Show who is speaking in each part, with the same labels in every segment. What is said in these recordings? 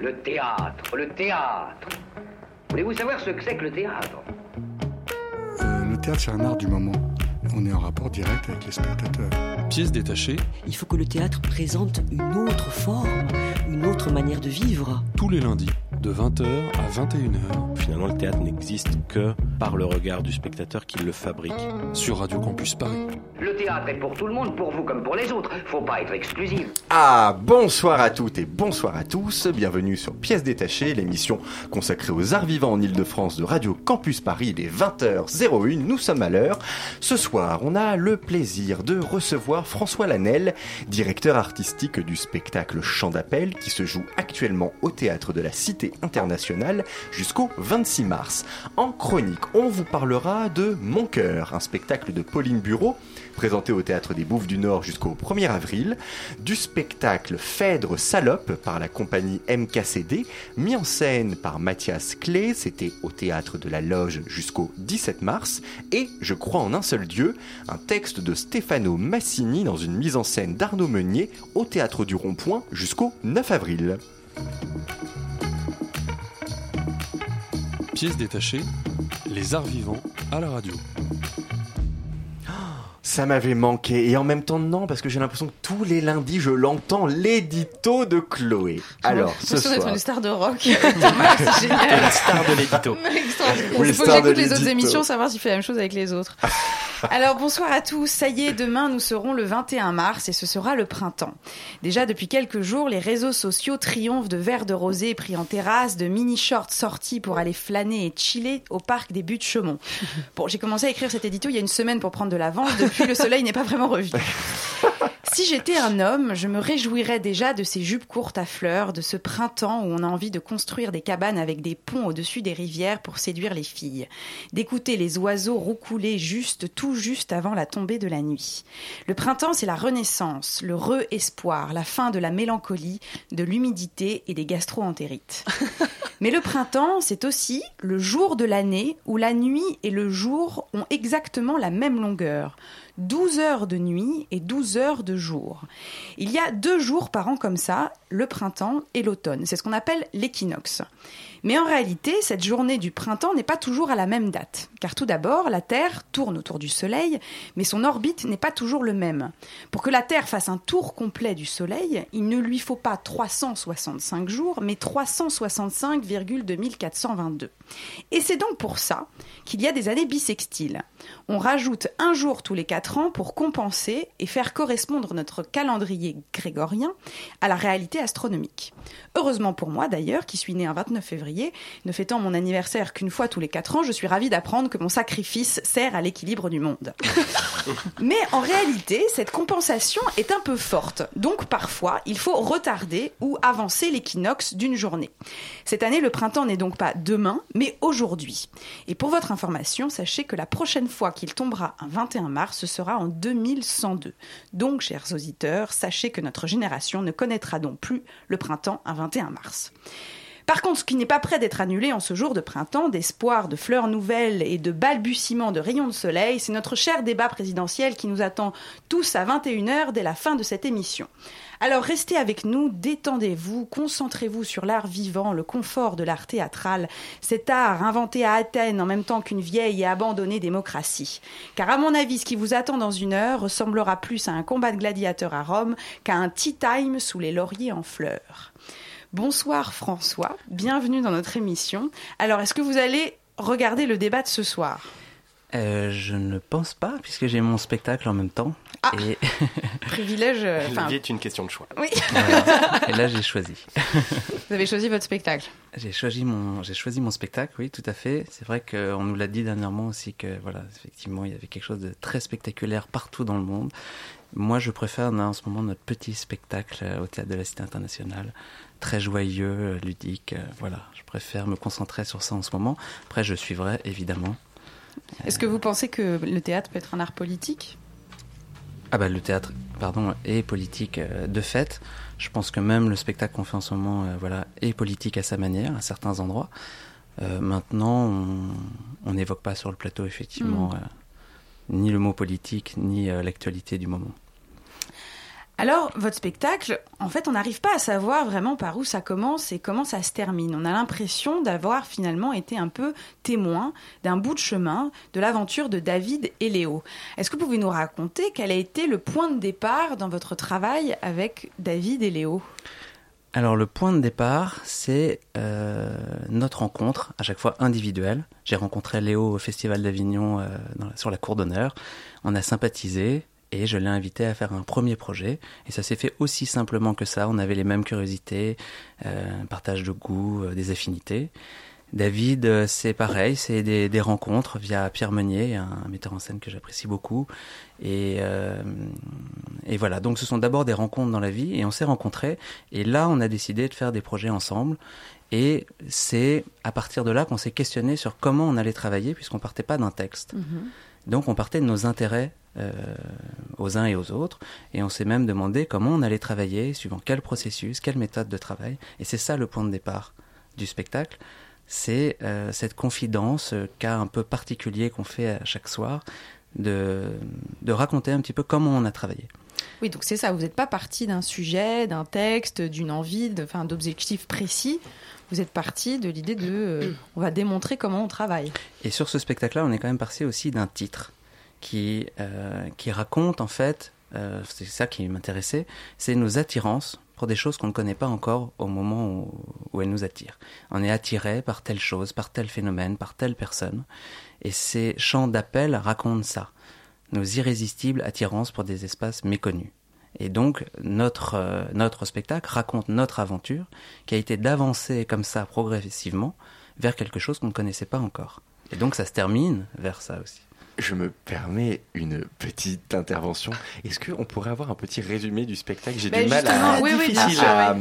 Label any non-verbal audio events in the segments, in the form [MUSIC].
Speaker 1: Le théâtre, le théâtre. Voulez-vous savoir ce que c'est que le théâtre?
Speaker 2: Euh, le théâtre, c'est un art du moment. On est en rapport direct avec les spectateurs.
Speaker 3: Pièce détachée,
Speaker 4: Il faut que le théâtre présente une autre forme, une autre manière de vivre.
Speaker 3: tous les lundis, de 20h à 21h,
Speaker 5: Finalement, le théâtre n'existe que par le regard du spectateur qui le fabrique.
Speaker 3: sur Radio Campus Paris.
Speaker 1: Le théâtre est pour tout le monde, pour vous comme pour les autres. Faut pas être exclusif.
Speaker 6: Ah, bonsoir à toutes et bonsoir à tous. Bienvenue sur Pièces détachées, l'émission consacrée aux arts vivants en Ile-de-France de Radio Campus Paris. Il est 20h01. Nous sommes à l'heure. Ce soir, on a le plaisir de recevoir François Lanel, directeur artistique du spectacle Chant d'appel qui se joue actuellement au théâtre de la Cité internationale jusqu'au 26 mars. En chronique, on vous parlera de Mon cœur, un spectacle de Pauline Bureau présenté au théâtre des Bouffes du Nord jusqu'au 1er avril, du spectacle Phèdre Salope par la compagnie MKCD, mis en scène par Mathias Clé, c'était au théâtre de la Loge jusqu'au 17 mars, et Je crois en un seul Dieu, un texte de Stefano Massini dans une mise en scène d'Arnaud Meunier au théâtre du Rond-Point jusqu'au 9 avril.
Speaker 3: Pièce détachée, les arts vivants à la radio.
Speaker 6: Ça m'avait manqué, et en même temps non, parce que j'ai l'impression que tous les lundis je l'entends, l'édito de Chloé. Alors, ce
Speaker 7: l'impression d'être
Speaker 6: soir...
Speaker 7: une star de rock. [LAUGHS] c'est [LAUGHS] génial.
Speaker 5: La star de l'édito.
Speaker 6: Oui,
Speaker 7: Il faut que j'écoute les autres émissions, savoir s'il fait la même chose avec les autres. Alors bonsoir à tous, ça y est, demain nous serons le 21 mars et ce sera le printemps. Déjà depuis quelques jours, les réseaux sociaux triomphent de verres de rosé pris en terrasse, de mini-shorts sortis pour aller flâner et chiller au parc des Buttes-Chaumont. [LAUGHS] Bon, j'ai commencé à écrire cet édito il y a une semaine pour prendre de l'avance, depuis le soleil n'est pas vraiment revenu. [LAUGHS] Si j'étais un homme, je me réjouirais déjà de ces jupes courtes à fleurs, de ce printemps où on a envie de construire des cabanes avec des ponts au-dessus des rivières pour séduire les filles, d'écouter les oiseaux roucouler juste, tout juste avant la tombée de la nuit. Le printemps, c'est la renaissance, le re-espoir, la fin de la mélancolie, de l'humidité et des gastro-entérites. [LAUGHS] Mais le printemps, c'est aussi le jour de l'année où la nuit et le jour ont exactement la même longueur. 12 heures de nuit et 12 heures de jour. Il y a deux jours par an comme ça, le printemps et l'automne. C'est ce qu'on appelle l'équinoxe. Mais en réalité, cette journée du printemps n'est pas toujours à la même date. Car tout d'abord, la Terre tourne autour du Soleil, mais son orbite n'est pas toujours le même. Pour que la Terre fasse un tour complet du Soleil, il ne lui faut pas 365 jours, mais 365,2422. Et c'est donc pour ça qu'il y a des années bissextiles. On rajoute un jour tous les quatre ans pour compenser et faire correspondre notre calendrier grégorien à la réalité astronomique. Heureusement pour moi d'ailleurs, qui suis né un 29 février, ne fêtant mon anniversaire qu'une fois tous les quatre ans, je suis ravie d'apprendre que mon sacrifice sert à l'équilibre du monde. [LAUGHS] Mais en réalité, cette compensation est un peu forte. Donc parfois, il faut retarder ou avancer l'équinoxe d'une journée. Cette année, le printemps n'est donc pas demain, mais aujourd'hui. Et pour votre information, sachez que la prochaine fois qu'il tombera un 21 mars, ce sera en 2102. Donc, chers auditeurs, sachez que notre génération ne connaîtra donc plus le printemps un 21 mars. Par contre, ce qui n'est pas prêt d'être annulé en ce jour de printemps, d'espoir, de fleurs nouvelles et de balbutiements de rayons de soleil, c'est notre cher débat présidentiel qui nous attend tous à 21h dès la fin de cette émission. Alors restez avec nous, détendez-vous, concentrez-vous sur l'art vivant, le confort de l'art théâtral, cet art inventé à Athènes en même temps qu'une vieille et abandonnée démocratie. Car à mon avis, ce qui vous attend dans une heure ressemblera plus à un combat de gladiateurs à Rome qu'à un tea time sous les lauriers en fleurs. Bonsoir François, bienvenue dans notre émission. Alors, est-ce que vous allez regarder le débat de ce soir?
Speaker 8: Euh, je ne pense pas, puisque j'ai mon spectacle en même temps.
Speaker 7: Ah.
Speaker 8: Et, [LAUGHS]
Speaker 7: Privilège. euh,
Speaker 5: La
Speaker 7: Enfin,
Speaker 5: vie est une question de choix.
Speaker 7: oui, [LAUGHS]
Speaker 8: voilà. Et là, j'ai choisi. [LAUGHS]
Speaker 7: vous avez choisi votre spectacle.
Speaker 8: J'ai choisi mon, j'ai choisi mon spectacle, oui, tout à fait. C'est vrai qu'on nous l'a dit dernièrement aussi que, voilà, effectivement, il y avait quelque chose de très spectaculaire partout dans le monde. Moi, je préfère en ce moment notre petit spectacle euh, au théâtre de la Cité internationale, très joyeux, euh, ludique. euh, Voilà, je préfère me concentrer sur ça en ce moment. Après, je suivrai évidemment.
Speaker 7: Est-ce que vous pensez que le théâtre peut être un art politique?
Speaker 8: Ah bah le théâtre, pardon, est politique euh, de fait. Je pense que même le spectacle qu'on fait en ce moment, euh, voilà, est politique à sa manière, à certains endroits. Euh, maintenant, on- n'évoque pas sur le plateau effectivement
Speaker 7: Mm.
Speaker 8: euh, ni le mot politique ni l'actualité du moment.
Speaker 7: Alors, votre spectacle, en fait, on n'arrive pas à savoir vraiment par où ça commence et comment ça se termine. On a l'impression d'avoir finalement été un peu témoin d'un bout de chemin de l'aventure de David et Léo. Est-ce que vous pouvez nous raconter quel a été le point de départ dans votre travail avec David et Léo?
Speaker 8: Alors le point de départ, c'est euh, notre rencontre, à chaque fois individuelle. J'ai rencontré Léo au Festival d'Avignon euh, sur la cour d'honneur. On a sympathisé et je l'ai invité à faire un premier projet. Et ça s'est fait aussi simplement que ça. On avait les mêmes curiosités, euh, un partage de goûts, euh, des affinités. David, euh, c'est pareil, c'est des, des rencontres via Pierre Meunier, un, metteur en scène que j'apprécie beaucoup. Et, euh, et voilà, donc ce sont d'abord des rencontres dans la vie et on s'est rencontrés. Et là, on a décidé de faire des projets ensemble. Et c'est à partir de là qu'on s'est questionné sur comment on allait travailler, puisqu'on partait pas d'un texte. Donc on partait de nos intérêts euh, aux uns et aux autres, et on s'est même demandé comment on allait travailler, suivant quel processus, quelle méthode de travail. Et c'est ça le point de départ du spectacle, c'est euh, cette confidence, euh, cas un peu particulier qu'on fait à chaque soir, de, de raconter un petit peu comment on a travaillé.
Speaker 7: Oui, donc c'est ça, vous n'êtes pas parti d'un sujet, d'un texte, d'une envie, d'objectifs précis. Vous êtes parti de l'idée de euh, on va démontrer comment on travaille.
Speaker 8: Et sur ce spectacle-là, on est quand même parti aussi d'un titre qui, euh, qui raconte en fait, euh, c'est ça qui m'intéressait, c'est nos attirances pour des choses qu'on ne connaît pas encore au moment où, où elles nous attirent. On est attiré par telle chose, par tel phénomène, par telle personne. Et ces chants d'appel racontent ça, nos irrésistibles attirances pour des espaces méconnus. Et donc, notre, euh, notre spectacle raconte notre aventure qui a été d'avancer comme ça progressivement vers quelque chose qu'on ne connaissait pas encore. Et donc, ça se termine vers ça aussi.
Speaker 6: Je me permets une petite intervention. Est-ce qu'on pourrait avoir un petit résumé du spectacle? J'ai
Speaker 7: Ben,
Speaker 6: du mal à,
Speaker 7: oui,
Speaker 6: à,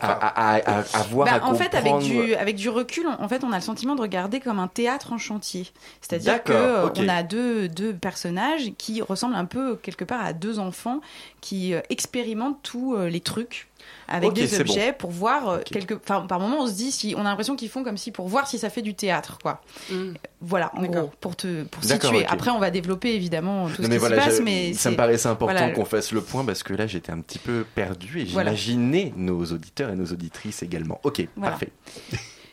Speaker 6: à, à, à- à voir,
Speaker 7: Bah,
Speaker 6: à
Speaker 7: en fait, avec du, avec du recul, on- en fait, on a le sentiment de regarder comme un théâtre en chantier. C'est-à-dire que
Speaker 6: D'accord,
Speaker 7: euh,
Speaker 6: ok.
Speaker 7: on a deux, deux personnages qui ressemblent un peu quelque part à deux enfants qui euh, expérimentent tous euh, les trucs avec des objets pour voir euh,
Speaker 6: Ok.
Speaker 7: quelque enfin par moment on se dit si on a l'impression qu'ils font comme si pour voir si ça fait du théâtre quoi voilà en gros pour te pour situer après on va développer évidemment tout
Speaker 6: Non,
Speaker 7: ce
Speaker 6: mais
Speaker 7: qui
Speaker 6: voilà,
Speaker 7: se passe mais
Speaker 6: ça me
Speaker 7: c'est-
Speaker 6: paraissait important
Speaker 7: voilà.
Speaker 6: qu'on fasse le point parce que là j'étais un petit peu perdu et
Speaker 7: Voilà.
Speaker 6: j'imaginais nos auditeurs et nos auditrices également. Ok,
Speaker 7: Voilà.
Speaker 6: parfait.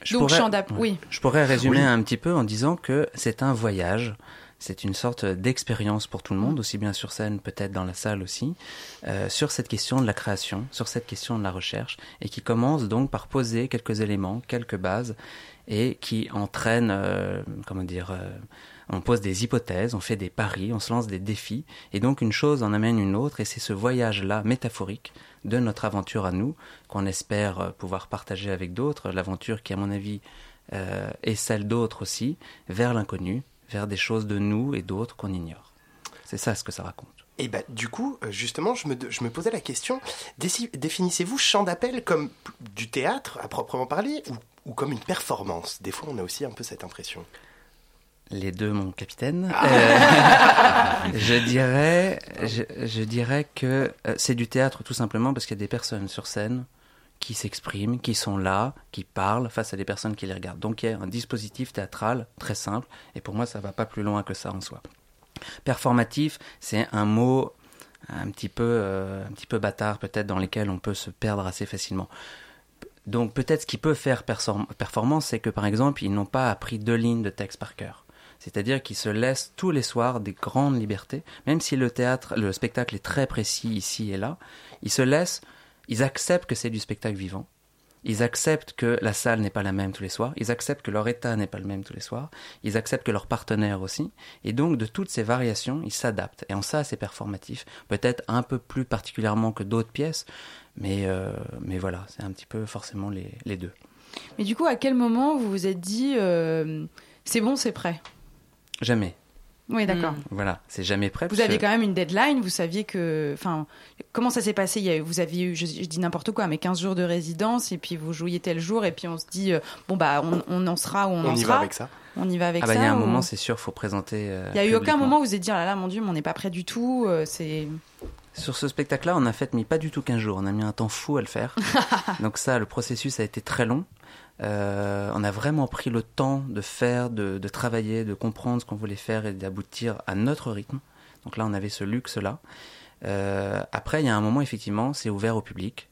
Speaker 8: Je
Speaker 7: donc
Speaker 8: pourrais-
Speaker 7: oui
Speaker 8: Je pourrais résumer
Speaker 6: Oui.
Speaker 8: un petit peu en disant que c'est un voyage, c'est une sorte d'expérience pour tout le monde, aussi bien sur scène, peut-être dans la salle aussi, euh, sur cette question de la création, sur cette question de la recherche, et qui commence donc par poser quelques éléments, quelques bases, et qui entraîne, euh, comment dire, euh, on pose des hypothèses, on fait des paris, on se lance des défis, et donc une chose en amène une autre, et c'est ce voyage-là métaphorique de notre aventure à nous, qu'on espère pouvoir partager avec d'autres, l'aventure qui, à mon avis, euh, et celle d'autres aussi, vers l'inconnu, vers des choses de nous et d'autres qu'on ignore. C'est ça ce que ça raconte.
Speaker 9: Et bah, du coup, euh, justement, je me, je me posais la question définissez-vous chant d'appel comme du théâtre à proprement parler ou, ou comme une performance? Des fois, on a aussi un peu cette impression.
Speaker 8: Les deux, mon capitaine. Euh, [LAUGHS] je dirais, je, je dirais que euh, c'est du théâtre tout simplement parce qu'il y a des personnes sur scène qui s'expriment, qui sont là, qui parlent face à des personnes qui les regardent. Donc il y a un dispositif théâtral très simple, et pour moi ça va pas plus loin que ça en soi. Performatif, c'est un mot un petit peu, euh, un petit peu bâtard peut-être dans lesquels on peut se perdre assez facilement. Donc peut-être ce qui peut faire performance, c'est que par exemple ils n'ont pas appris deux lignes de texte par cœur. C'est-à-dire qu'ils se laissent tous les soirs des grandes libertés, même si le théâtre, le spectacle est très précis ici et là, ils se laissent, ils acceptent que c'est du spectacle vivant, ils acceptent que la salle n'est pas la même tous les soirs, ils acceptent que leur état n'est pas le même tous les soirs, ils acceptent que leur partenaire aussi, et donc de toutes ces variations, ils s'adaptent. Et en ça, c'est performatif, peut-être un peu plus particulièrement que d'autres pièces, mais, euh, mais voilà, c'est un petit peu forcément les, les deux.
Speaker 7: mais du coup à quel moment vous vous êtes dit euh, c'est bon c'est prêt?
Speaker 8: Jamais.
Speaker 7: Oui d'accord
Speaker 8: Voilà, c'est jamais prêt.
Speaker 7: Vous aviez
Speaker 8: que-
Speaker 7: quand même une deadline, vous saviez que. Enfin, comment ça s'est passé? Il y a- Vous aviez eu, je, je dis n'importe quoi, mais 15 jours de résidence, et puis vous jouiez tel jour, et puis on se dit, euh, bon, bah, on, on en sera où on,
Speaker 9: On
Speaker 7: en
Speaker 9: y
Speaker 7: sera.
Speaker 9: va avec ça
Speaker 7: On y va avec
Speaker 8: Ah bah
Speaker 7: ça.
Speaker 8: il y a un
Speaker 7: ou-
Speaker 8: moment, c'est sûr, faut présenter. euh,
Speaker 7: Il y a eu aucun moment où vous êtes dit, ah là là, mon Dieu, mais on n'est pas prêt du tout. euh, c'est.
Speaker 8: Sur ce spectacle-là, on a fait mis pas du tout 15 jours. On a mis un temps fou à le faire. [LAUGHS] Donc ça, le processus a été très long. Euh, on a vraiment pris le temps de faire, de, de travailler, de comprendre ce qu'on voulait faire et d'aboutir à notre rythme. Donc là, on avait ce luxe-là. Après, il y a un moment, effectivement, c'est ouvert au public.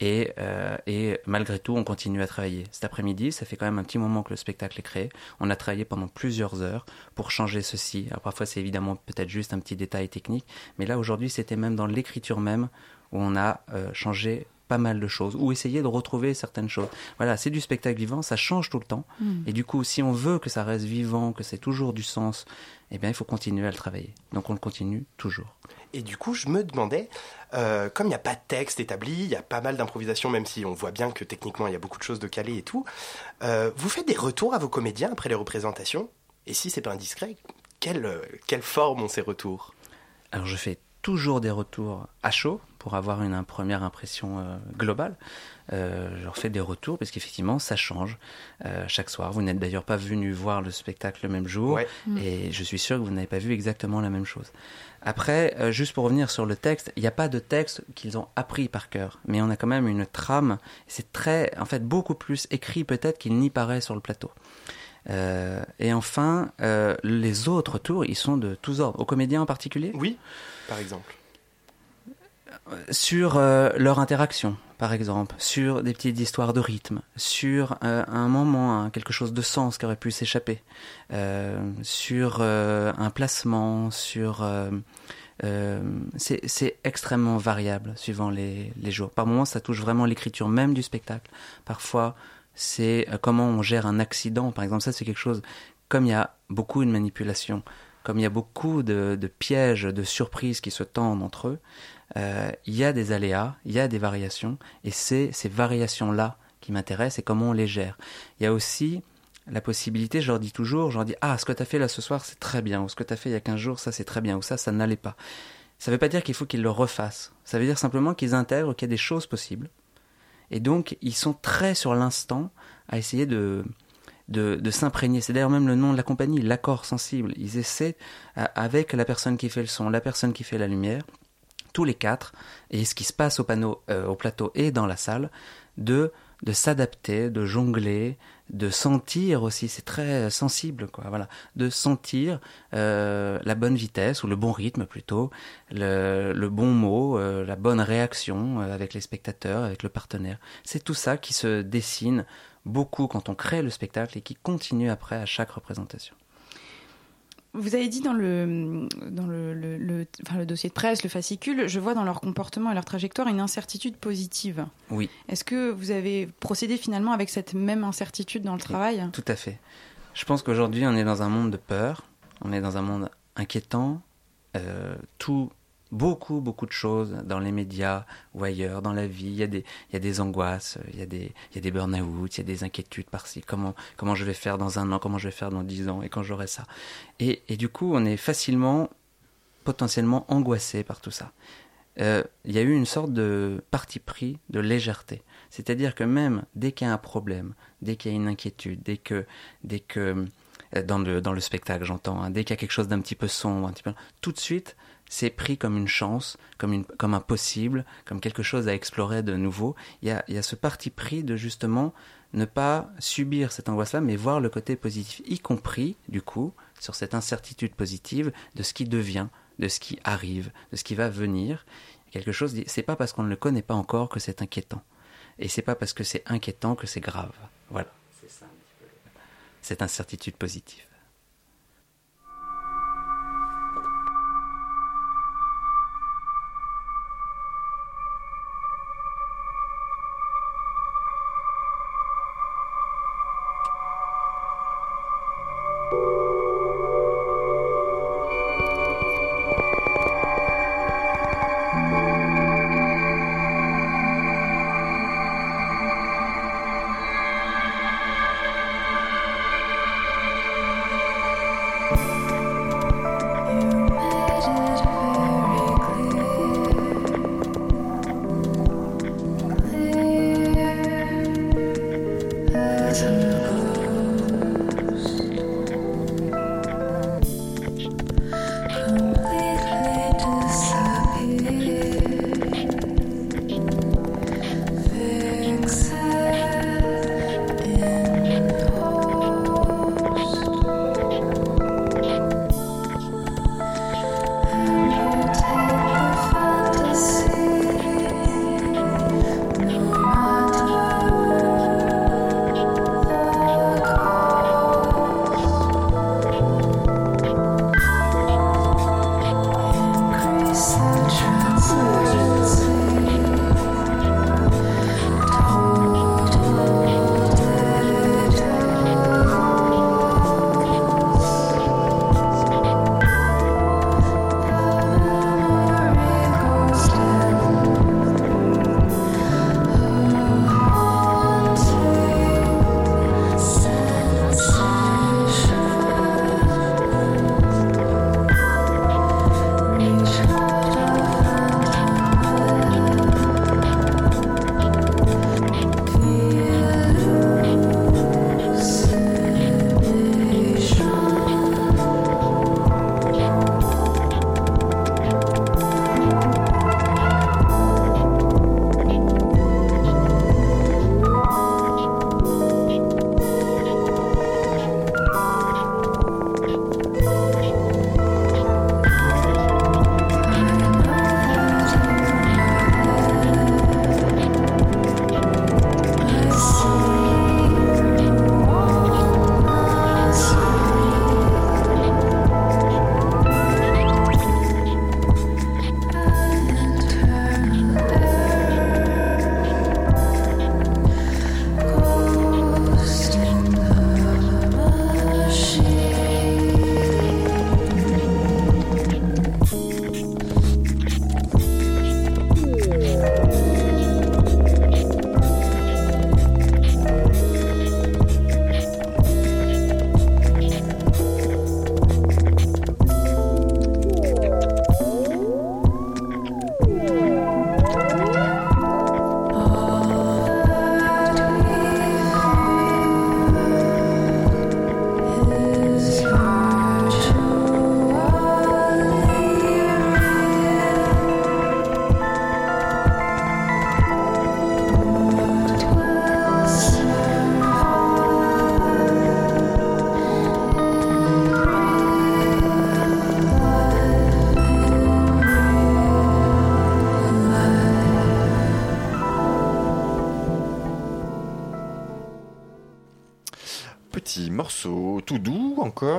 Speaker 8: Et, euh, et, malgré tout, on continue à travailler. Cet après-midi, ça fait quand même un petit moment que le spectacle est créé. On a travaillé pendant plusieurs heures pour changer ceci. Alors parfois, c'est évidemment peut-être juste un petit détail technique, mais là aujourd'hui, c'était même dans l'écriture même où on a euh, changé pas mal de choses ou essayer de retrouver certaines choses. Voilà, c'est du spectacle vivant, ça change tout le temps.
Speaker 7: Mm.
Speaker 8: Et du coup, si on veut que ça reste vivant, que c'est toujours du sens, eh bien, il faut continuer à le travailler. Donc, on le continue toujours.
Speaker 9: Et du coup, je me demandais, euh, comme il n'y a pas de texte établi, il y a pas mal d'improvisation, même si on voit bien que techniquement il y a beaucoup de choses de calé et tout, euh, vous faites des retours à vos comédiens après les représentations? Et si c'est pas indiscret, quelle, euh, quelle forme ont ces retours?
Speaker 8: Alors, je fais toujours des retours à chaud pour avoir une, une première impression euh, globale. Euh, je leur fais des retours parce qu'effectivement ça change euh, chaque soir. Vous n'êtes d'ailleurs pas venu voir le spectacle le même jour
Speaker 9: Ouais.
Speaker 8: et je suis sûr que vous n'avez pas vu exactement la même chose. Après, euh, juste pour revenir sur le texte, il n'y a pas de texte qu'ils ont appris par cœur, mais on a quand même une trame. C'est très, en fait, beaucoup plus écrit peut-être qu'il n'y paraît sur le plateau. Euh, et enfin, euh, les autres tours, ils sont de tous ordres. Aux comédiens en particulier?
Speaker 9: Oui, par exemple.
Speaker 8: sur euh, leur interaction, par exemple, sur des petites histoires de rythme, sur un moment, un- quelque chose de sens qui aurait pu s'échapper, sur un placement, sur... euh, c'est c'est extrêmement variable suivant les, les jours. Par moments, ça touche vraiment l'écriture même du spectacle. Parfois, c'est euh, comment on gère un accident. Par exemple, ça, c'est quelque chose, comme il y a beaucoup de manipulation, comme il y a beaucoup de, pièges, de surprises qui se tendent entre eux, euh, il y a des aléas, il y a des variations, et c'est ces variations-là qui m'intéressent et comment on les gère. Il y a aussi la possibilité, je leur dis toujours, je leur dis Ah, ce que tu as fait là ce soir, c'est très bien, ou ce que tu as fait il y a 15 jours, ça c'est très bien, ou ça, ça n'allait pas. Ça ne veut pas dire qu'il faut qu'ils le refassent. Ça veut dire simplement qu'ils intègrent qu'il y a des choses possibles. Et donc, ils sont très sur l'instant à essayer de, de, s'imprégner. C'est d'ailleurs même le nom de la compagnie, l'accord sensible. Ils essaient, avec la personne qui fait le son, la personne qui fait la lumière, tous les quatre, et ce qui se passe au, panneau, euh, au plateau et dans la salle, de, de s'adapter, de jongler, de sentir aussi, c'est très sensible, quoi, voilà, de sentir euh, la bonne vitesse, ou le bon rythme plutôt, le, le bon mot, euh, la bonne réaction euh, avec les spectateurs, avec le partenaire. C'est tout ça qui se dessine beaucoup quand on crée le spectacle et qui continue après à chaque représentation.
Speaker 7: Vous avez dit dans le, dans le, le, le- enfin, le dossier de presse, le fascicule, je vois dans leur comportement et leur trajectoire une incertitude positive.
Speaker 8: Oui.
Speaker 7: Est-ce que vous avez procédé finalement avec cette même incertitude dans le travail?
Speaker 8: Tout à fait. Je pense qu'aujourd'hui, on est dans un monde de peur, on est dans un monde inquiétant. Euh, tout, beaucoup, beaucoup de choses dans les médias ou ailleurs, dans la vie. Il y a des, il y a des angoisses, il y a des, il y a des burn-out, il y a des inquiétudes par-ci. Comment, comment je vais faire dans un an, comment je vais faire dans dix ans, et quand j'aurai ça. Et, du coup, on est facilement, potentiellement angoissé par tout ça. Euh, il y a eu une sorte de parti pris de légèreté. C'est-à-dire que même dès qu'il y a un problème, dès qu'il y a une inquiétude, dès que, dès que euh, dans le, dans le spectacle j'entends, hein, dès qu'il y a quelque chose d'un petit peu sombre, un petit peu, tout de suite c'est pris comme une chance, comme, une, comme un possible, comme quelque chose à explorer de nouveau. Il y a, il y a ce parti pris de justement ne pas subir cette angoisse-là, mais voir le côté positif, y compris, du coup, sur cette incertitude positive de ce qui devient, de ce qui arrive, de ce qui va venir. Quelque chose, c'est pas parce qu'on ne le connaît pas encore que c'est inquiétant. Et c'est pas parce que c'est inquiétant que c'est grave. Voilà. C'est ça un petit peu cette incertitude positive.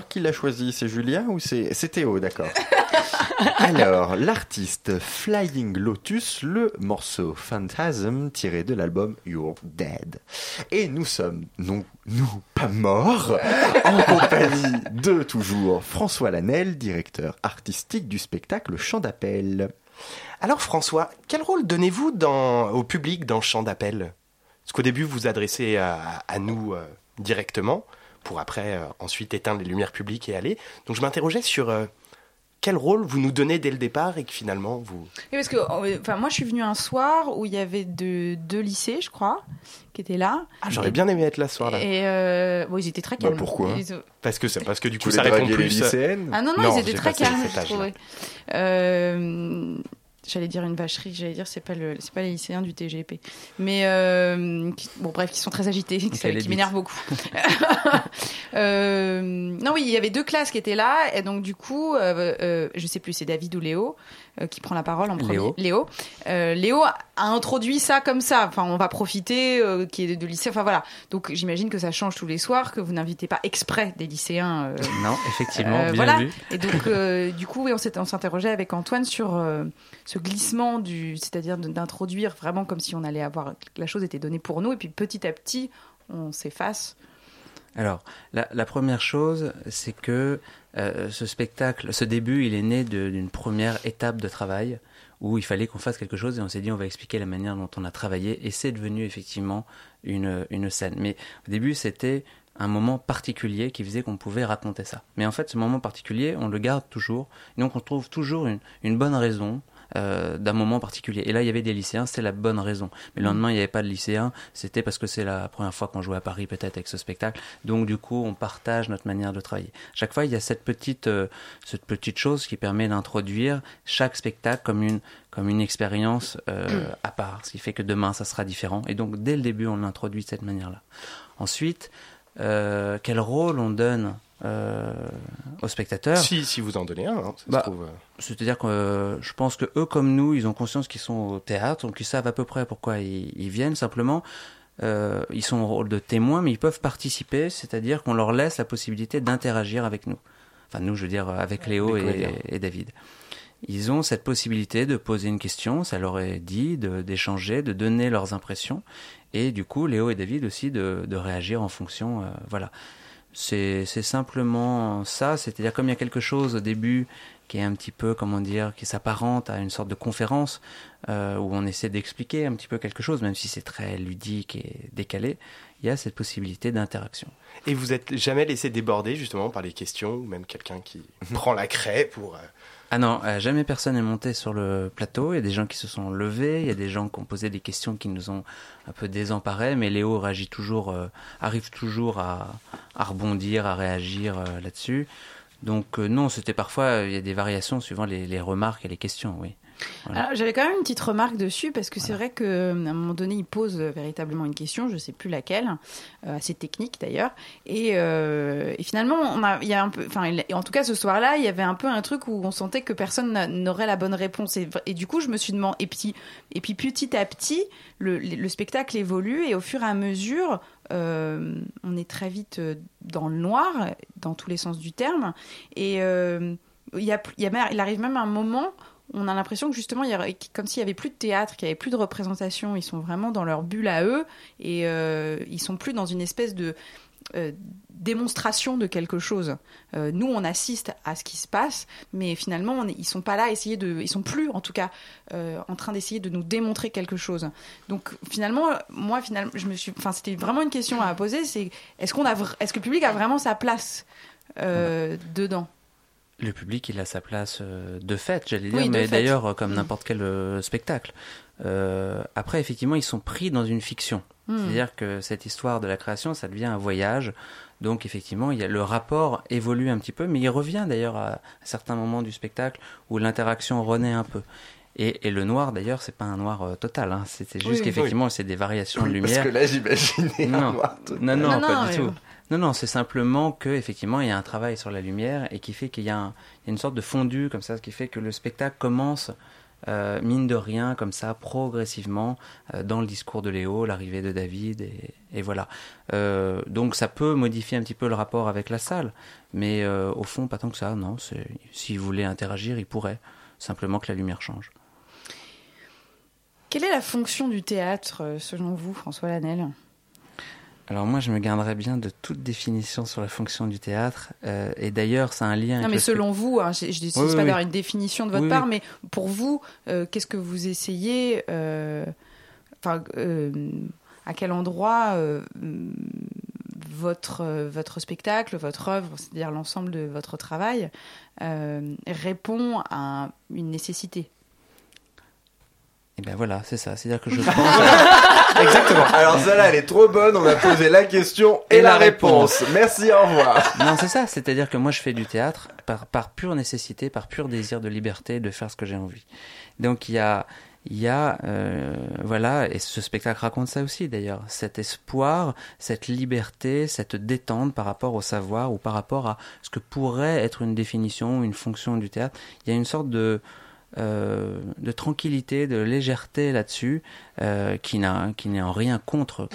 Speaker 6: Qui l'a choisi C'est Julien ou c'est Théo D'accord. [LAUGHS] Alors, l'artiste Flying Lotus, le morceau Phantasm tiré de l'album You're Dead. Et nous sommes, non, nous, pas morts, en compagnie de toujours François Lanel, directeur artistique du spectacle Chant d'appel.
Speaker 9: Alors François, quel rôle donnez-vous au public dans Chant d'appel? Parce qu'au début, vous vous adressez à, à nous euh, directement, pour après euh, ensuite éteindre les lumières publiques et aller. Donc je m'interrogeais sur euh, quel rôle vous nous donnez dès le départ et que finalement vous...
Speaker 7: Oui, parce que enfin, moi, je suis venue un soir où il y avait deux, deux lycées, je crois, qui étaient là.
Speaker 9: Ah, j'aurais bien aimé être là ce soir-là.
Speaker 7: Et euh, bon, ils étaient très
Speaker 6: Bah,
Speaker 7: calmes.
Speaker 6: pourquoi
Speaker 7: Ils-
Speaker 9: Parce que, c'est- parce que du
Speaker 6: Tu
Speaker 9: coup, ça répond
Speaker 6: draguer les
Speaker 9: plus...
Speaker 6: lycéennes?
Speaker 7: Ah non, non,
Speaker 9: Non,
Speaker 7: ils étaient très calmes, je. Euh, J'allais dire une vacherie, j'allais dire c'est pas le, c'est pas les lycéens du TGP, mais euh, qui- bon bref, qui sont très agités, [LAUGHS] qui, m'énervent beaucoup. [LAUGHS] [LAUGHS] Euh, non oui, il y avait deux classes qui étaient là et donc du coup, euh, euh, je sais plus, c'est David ou Léo qui prend la parole en premier.
Speaker 8: Léo.
Speaker 7: Léo, Euh, Léo a introduit ça comme ça. Enfin, on va profiter euh, qui est de lycée. Enfin voilà. Donc j'imagine que ça change tous les soirs, que vous n'invitez pas exprès des lycéens. euh,
Speaker 8: Non, effectivement,
Speaker 7: Euh,
Speaker 8: bien
Speaker 7: voilà.
Speaker 8: vu.
Speaker 7: et donc, euh, du coup, oui, on s'interrogeait avec Antoine sur euh, ce glissement, du, c'est-à-dire d'introduire vraiment comme si on allait avoir la chose était donnée pour nous, et puis petit à petit, on s'efface.
Speaker 8: Alors, la, première chose, c'est que euh, ce spectacle, ce début, il est né d'une première étape de travail où il fallait qu'on fasse quelque chose et on s'est dit on va expliquer la manière dont on a travaillé et c'est devenu effectivement une, une scène. Mais au début, c'était un moment particulier qui faisait qu'on pouvait raconter ça. Mais en fait, ce moment particulier, on le garde toujours. Et donc, on trouve toujours une bonne raison euh, d'un moment particulier. Et là, il y avait des lycéens, c'est la bonne raison. Mais le lendemain, il n'y avait pas de lycéens, c'était parce que c'est la première fois qu'on jouait à Paris, peut-être, avec ce spectacle. Donc, du coup, on partage notre manière de travailler. Chaque fois, il y a cette petite, euh, cette petite chose qui permet d'introduire chaque spectacle comme une, comme une expérience euh, à part, ce qui fait que demain, ça sera différent. Et donc, dès le début, on l'introduit de cette manière-là. Ensuite, euh, quel rôle on donne euh, aux spectateurs
Speaker 9: Si, si vous en donnez un, hein,
Speaker 8: Bah,
Speaker 9: trouve, euh.
Speaker 8: c'est-à-dire que euh, je pense que eux comme nous, ils ont conscience qu'ils sont au théâtre, donc ils savent à peu près pourquoi ils, ils viennent. Simplement, euh, ils sont au rôle de témoins, mais ils peuvent participer, c'est-à-dire qu'on leur laisse la possibilité d'interagir avec nous. Enfin, nous, je veux dire, avec Léo et, et David. Ils ont cette possibilité de poser une question, ça leur est dit, d'échanger, de, donner leurs impressions, et du coup, Léo et David aussi de, de réagir en fonction. voilà. C'est simplement ça, c'est-à-dire comme il y a quelque chose au début qui est un petit peu, comment dire, qui s'apparente à une sorte de conférence euh, où on essaie d'expliquer un petit peu quelque chose, même si c'est très ludique et décalé, il y a cette possibilité d'interaction.
Speaker 9: Et vous êtes jamais laissé déborder justement par les questions ou même quelqu'un qui [LAUGHS] prend la craie pour. euh,
Speaker 8: Ah non, euh, jamais personne n'est monté sur le plateau. Il y a des gens qui se sont levés, il y a des gens qui ont posé des questions qui nous ont un peu désemparés, mais Léo réagit toujours, euh, arrive toujours à, à rebondir, à réagir euh, là-dessus. Donc euh, non, c'était parfois, il y a des variations suivant les, les remarques et les questions, oui. Voilà.
Speaker 7: Alors, J'avais quand même une petite remarque dessus parce que c'est vrai qu'à un moment donné, il pose euh, véritablement une question, je sais plus laquelle, euh, assez technique d'ailleurs, et, euh, et finalement, on a, il y a un peu, enfin, en tout cas ce soir-là, il y avait un peu un truc où on sentait que personne n'a- n'aurait la bonne réponse, et, et du coup, je me suis demandé, et puis, et puis petit à petit, le, le spectacle évolue et au fur et à mesure, euh, on est très vite dans le noir, dans tous les sens du terme, et il, y a, il, y a- il arrive même un moment on a l'impression que justement, il y a, comme s'il y avait plus de théâtre, qu'il y avait plus de représentation. Ils sont vraiment dans leur bulle à eux et euh, ils sont plus dans une espèce de euh, démonstration de quelque chose. Euh, nous, on assiste à ce qui se passe, mais finalement, on est- ils sont pas là à essayer de, ils sont plus, en tout cas, euh, en train d'essayer de nous démontrer quelque chose. Donc finalement, moi, finalement, je me suis, enfin, c'était vraiment une question à poser. C'est est-ce qu'on a, est-ce que le public a vraiment sa place dedans?
Speaker 8: Le public, il a sa place euh, de fait, j'allais
Speaker 7: Oui,
Speaker 8: dire, mais d'ailleurs euh, comme
Speaker 7: Mm.
Speaker 8: n'importe quel euh, spectacle. Euh, après, effectivement, ils sont pris dans une fiction.
Speaker 7: Hmm.
Speaker 8: C'est-à-dire que cette histoire de la création, ça devient un voyage. Donc, effectivement, il y a, le rapport évolue un petit peu, mais il revient d'ailleurs à, à certains moments du spectacle où l'interaction renaît un peu. Et, et le noir, d'ailleurs, c'est pas un noir euh, total. Hein. C'est juste
Speaker 7: Oui.
Speaker 8: qu'effectivement, c'est des variations de
Speaker 6: Parce
Speaker 8: lumière.
Speaker 6: que là, j'imaginais un
Speaker 8: Non.
Speaker 6: noir total.
Speaker 8: Non, non,
Speaker 7: Non,
Speaker 8: pas
Speaker 7: non,
Speaker 8: du tout.
Speaker 7: bon.
Speaker 8: Non, non, c'est simplement que effectivement, il y a un travail sur la lumière et qui fait qu'il y, a y une sorte de fondu comme ça, ce qui fait que le spectacle commence euh, mine de rien, comme ça, progressivement, euh, dans le discours de Léo, l'arrivée de David, et, et voilà. Euh, donc ça peut modifier un petit peu le rapport avec la salle, mais euh, au fond, pas tant que ça, non. S'il voulait interagir, il pourrait. Simplement que la lumière change.
Speaker 7: Quelle est la fonction du théâtre, euh, selon vous, François Lanel?
Speaker 8: Alors moi, je me garderais bien de toute définition sur la fonction du théâtre. euh, et d'ailleurs, a un lien
Speaker 7: Non,
Speaker 8: avec
Speaker 7: mais selon vous, hein, je ne
Speaker 8: Oui,
Speaker 7: pas
Speaker 8: oui.
Speaker 7: d'avoir une définition de votre part, mais pour vous, euh, qu'est-ce que vous essayez euh, Enfin, à quel endroit votre, votre spectacle, votre œuvre, c'est-à-dire l'ensemble de votre travail, répond à une nécessité?
Speaker 8: Et ben voilà, c'est ça. C'est-à-dire que je [LAUGHS] pense. [LAUGHS]
Speaker 6: Exactement. Alors celle-là, elle est trop bonne. On a posé la question et,
Speaker 8: Et
Speaker 6: la
Speaker 8: la
Speaker 6: réponse. Merci, au revoir.
Speaker 8: non, c'est ça. C'est-à-dire que moi, je fais du théâtre par, par pure nécessité, par pur désir de liberté, de faire ce que j'ai envie. Donc il y a, il y a, euh, voilà, et ce spectacle raconte ça aussi d'ailleurs, cet espoir, cette liberté, cette détente par rapport au savoir ou par rapport à ce que pourrait être une définition, une fonction du théâtre. Il y a une sorte de euh, de tranquillité, de légèreté là-dessus, euh, qui n'est en rien contre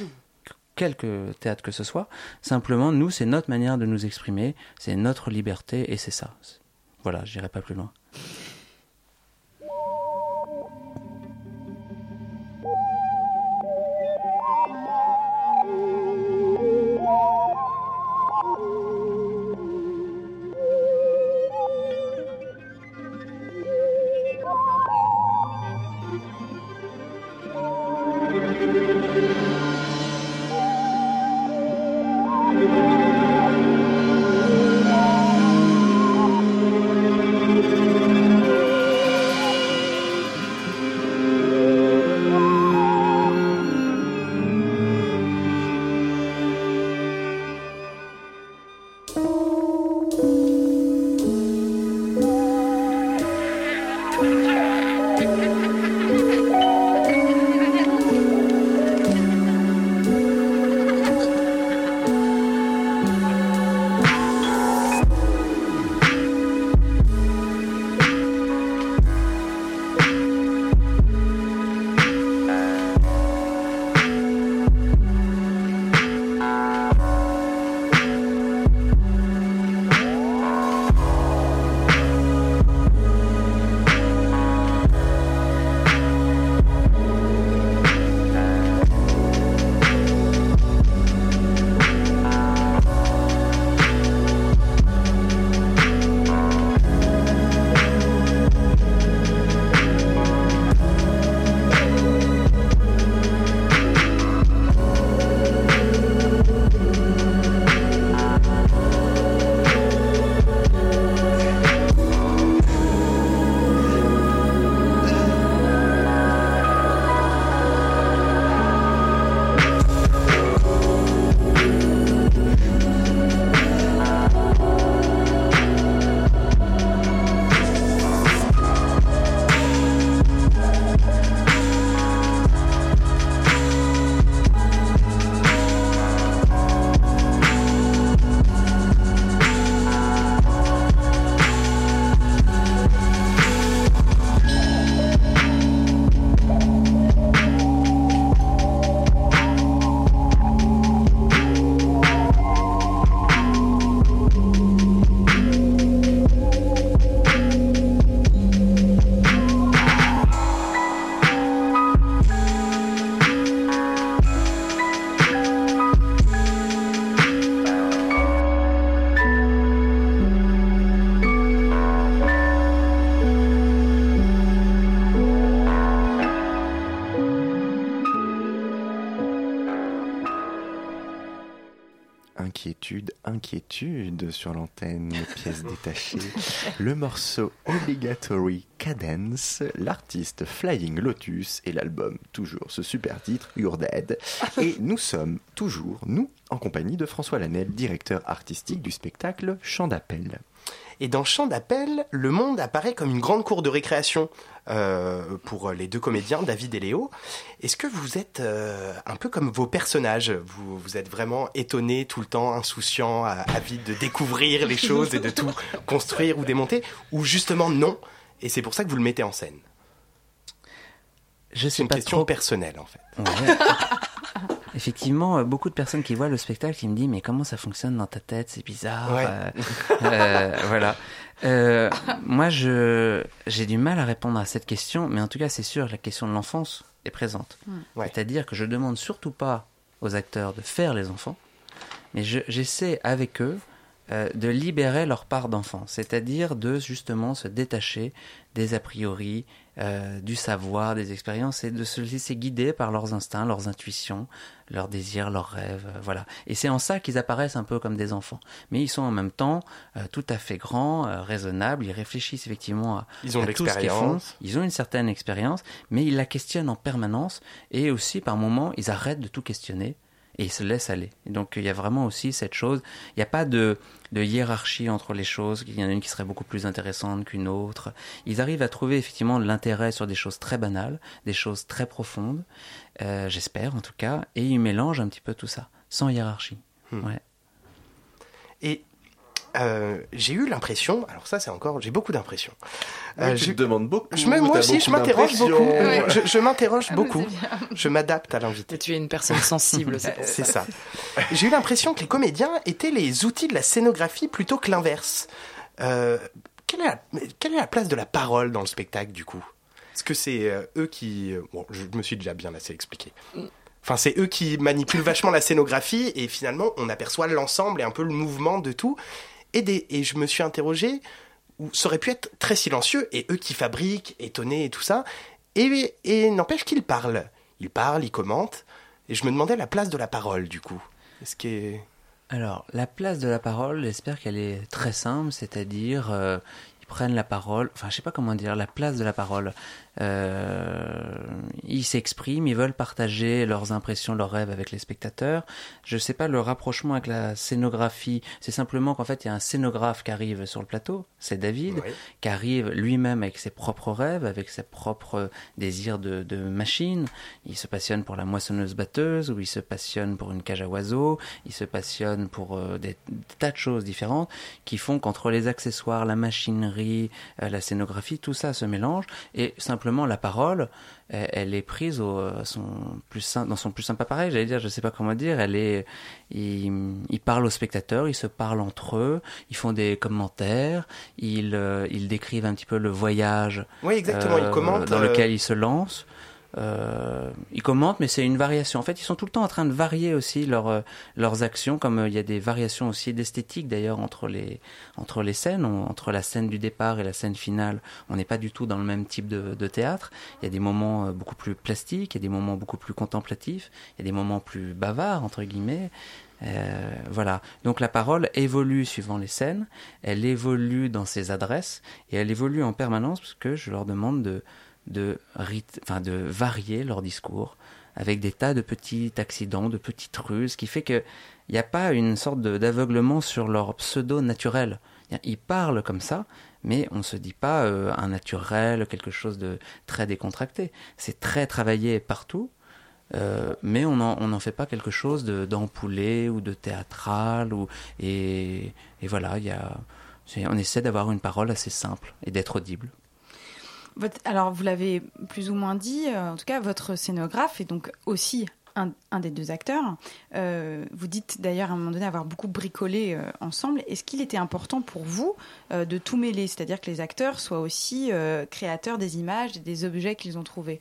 Speaker 8: quelque théâtre que ce soit. Simplement, nous, c'est notre manière de nous exprimer, c'est notre liberté, et c'est ça. Voilà, j'irai pas plus loin.
Speaker 6: Sur l'antenne, pièce [LAUGHS] détachée. Le morceau Obligatory Cadence, l'artiste Flying Lotus et l'album, toujours ce super titre, You're Dead. Et nous sommes toujours, nous, en compagnie de François Lanel, directeur artistique du spectacle Chant d'appel.
Speaker 9: Et dans Chant d'appel, le monde apparaît comme une grande cour de récréation euh, pour les deux comédiens, David et Léo. Est-ce que vous êtes euh, un peu comme vos personnages? Vous, vous êtes vraiment étonné tout le temps, insouciant, avide de découvrir les choses et de tout construire ou démonter? Ou justement non? Et c'est pour ça que vous le mettez en scène?
Speaker 8: Je
Speaker 9: C'est
Speaker 8: sais
Speaker 9: une
Speaker 8: pas
Speaker 9: question
Speaker 8: trop.
Speaker 9: personnelle en fait.
Speaker 8: Ouais. Effectivement, euh, beaucoup de personnes qui voient le spectacle qui me disent mais comment ça fonctionne dans ta tête? C'est bizarre.
Speaker 9: Ouais.
Speaker 8: euh, euh, voilà. Euh, moi, je j'ai du mal à répondre à cette question, mais en tout cas, c'est sûr, la question de l'enfance est présente.
Speaker 9: Ouais.
Speaker 8: C'est-à-dire que je demande surtout pas aux acteurs de faire les enfants, mais je- j'essaie avec eux euh, de libérer leur part d'enfant, c'est-à-dire de justement se détacher des a priori, euh, du savoir, des expériences, et de se laisser guider par leurs instincts, leurs intuitions, leurs désirs, leurs rêves, euh, voilà. Et c'est en ça qu'ils apparaissent un peu comme des enfants, mais ils sont en même temps euh, tout à fait grands, raisonnables, ils réfléchissent effectivement à,
Speaker 9: Ils ont
Speaker 8: à tout ce qu'ils font. Ils ont une certaine expérience, mais ils la questionnent en permanence et aussi par moments ils arrêtent de tout questionner et ils se laissent aller. Et donc il y a vraiment aussi cette chose, il n'y a pas de, de hiérarchie entre les choses, il y en a une qui serait beaucoup plus intéressante qu'une autre. Ils arrivent à trouver effectivement de l'intérêt sur des choses très banales, des choses très profondes, euh, j'espère en tout cas, et ils mélangent un petit peu tout ça, sans hiérarchie.
Speaker 9: Hmm.
Speaker 8: Ouais.
Speaker 9: Et euh, j'ai eu l'impression, alors ça c'est encore, j'ai beaucoup d'impressions.
Speaker 6: Oui,
Speaker 9: Euh,
Speaker 6: tu
Speaker 9: j'ai-
Speaker 6: te demandes beaucoup.
Speaker 9: je me, moi aussi, je m'interroge beaucoup. Je, je m'interroge
Speaker 7: Ah,
Speaker 9: beaucoup. Je m'adapte à l'invité.
Speaker 10: Tu es une personne sensible, c'est pour [LAUGHS]
Speaker 9: C'est
Speaker 10: ça.
Speaker 9: ça. J'ai eu l'impression que les comédiens étaient les outils de la scénographie plutôt que l'inverse. Euh, quelle, est la, quelle est la place de la parole dans le spectacle du coup? Est-ce que c'est euh, eux qui... euh, Bon, je me suis déjà bien assez expliqué. Enfin, c'est eux qui manipulent vachement la scénographie et finalement on aperçoit l'ensemble et un peu le mouvement de tout. Et, je me suis interrogé ça aurait pu être très silencieux et eux qui fabriquent, étonnés et tout ça. Et, et n'empêche qu'ils parlent. Ils parlent, ils commentent. Et je me demandais la place de la parole du coup. Est-ce.
Speaker 8: Alors, la place de la parole, j'espère qu'elle est très simple, c'est-à-dire euh, prennent la parole, enfin je sais pas comment dire, la place de la parole. Euh, ils s'expriment, ils veulent partager leurs impressions, leurs rêves avec les spectateurs. Je sais pas le rapprochement avec la scénographie, c'est simplement qu'en fait il y a un scénographe qui arrive sur le plateau, c'est David, qui arrive lui-même avec ses propres rêves, avec ses propres désirs de, de machine. Il se passionne pour la moissonneuse batteuse, ou il se passionne pour une cage à oiseaux, il se passionne pour euh, des, des tas de choses différentes qui font qu'entre les accessoires, la machinerie, euh, la scénographie, tout ça se mélange et simplement la parole, elle, elle est prise au, à son plus sim- dans son plus simple appareil, j'allais dire, je sais pas comment dire, elle est, ils, ils parlent aux spectateurs, ils se parlent entre eux, ils font des commentaires, ils, euh, ils décrivent un petit peu le voyage
Speaker 9: Oui, exactement. Ils
Speaker 8: euh,
Speaker 9: commentent.
Speaker 8: dans
Speaker 9: euh,
Speaker 8: lequel ils se lancent. Euh, ils commentent, mais c'est une variation. En fait, ils sont tout le temps en train de varier aussi leur, euh, leurs actions, comme euh, il y a des variations aussi d'esthétique d'ailleurs entre les, entre les scènes, entre la scène du départ et la scène finale. On n'est pas du tout dans le même type de, théâtre. Il y a des moments beaucoup plus plastiques, il y a des moments beaucoup plus contemplatifs, il y a des moments plus bavards entre guillemets. Voilà. Donc la parole évolue suivant les scènes, elle évolue dans ses adresses et elle évolue en permanence parce que je leur demande de de, varier leur discours avec des tas de petits accidents, de petites ruses, qui fait que il n'y a pas une sorte d'aveuglement sur leur pseudo naturel. Ils parlent comme ça, mais on ne se dit pas euh, un naturel, quelque chose de très décontracté. C'est très travaillé partout, euh, mais on n'en fait pas quelque chose d'ampoulé ou de théâtral. Ou, et, voilà, il y a, on essaie d'avoir une parole assez simple et d'être audible.
Speaker 7: Alors, vous l'avez plus ou moins dit, euh, en tout cas, votre scénographe est donc aussi un, des deux acteurs. Euh, vous dites d'ailleurs à un moment donné avoir beaucoup bricolé euh, ensemble. Est-ce qu'il était important pour vous de tout mêler, c'est-à-dire que les acteurs soient aussi créateurs des images et des objets qu'ils ont trouvés?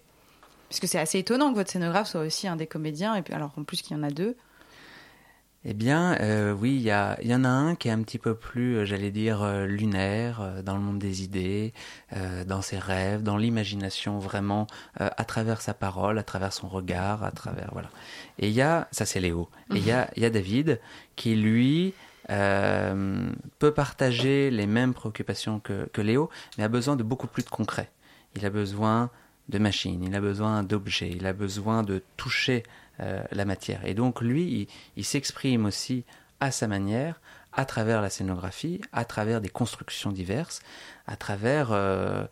Speaker 7: Parce que c'est assez étonnant que votre scénographe soit aussi un des comédiens, et puis alors en plus qu'il y en a deux.
Speaker 8: Eh bien, euh, oui, il y, a- il y en a un qui est un petit peu plus, euh, j'allais dire, euh, lunaire, euh, dans le monde des idées, euh, dans ses rêves, dans l'imagination, vraiment, euh, à travers sa parole, à travers son regard, à travers, voilà. Et il y a, ça c'est Léo, et il y a, il y a David, qui lui euh, peut partager les mêmes préoccupations que, que Léo, mais a besoin de beaucoup plus de concret. Il a besoin de machines, il a besoin d'objets, il a besoin de toucher euh, la matière. Et donc lui, il, s'exprime aussi à sa manière, à travers la scénographie, à travers des constructions diverses, à travers, euh,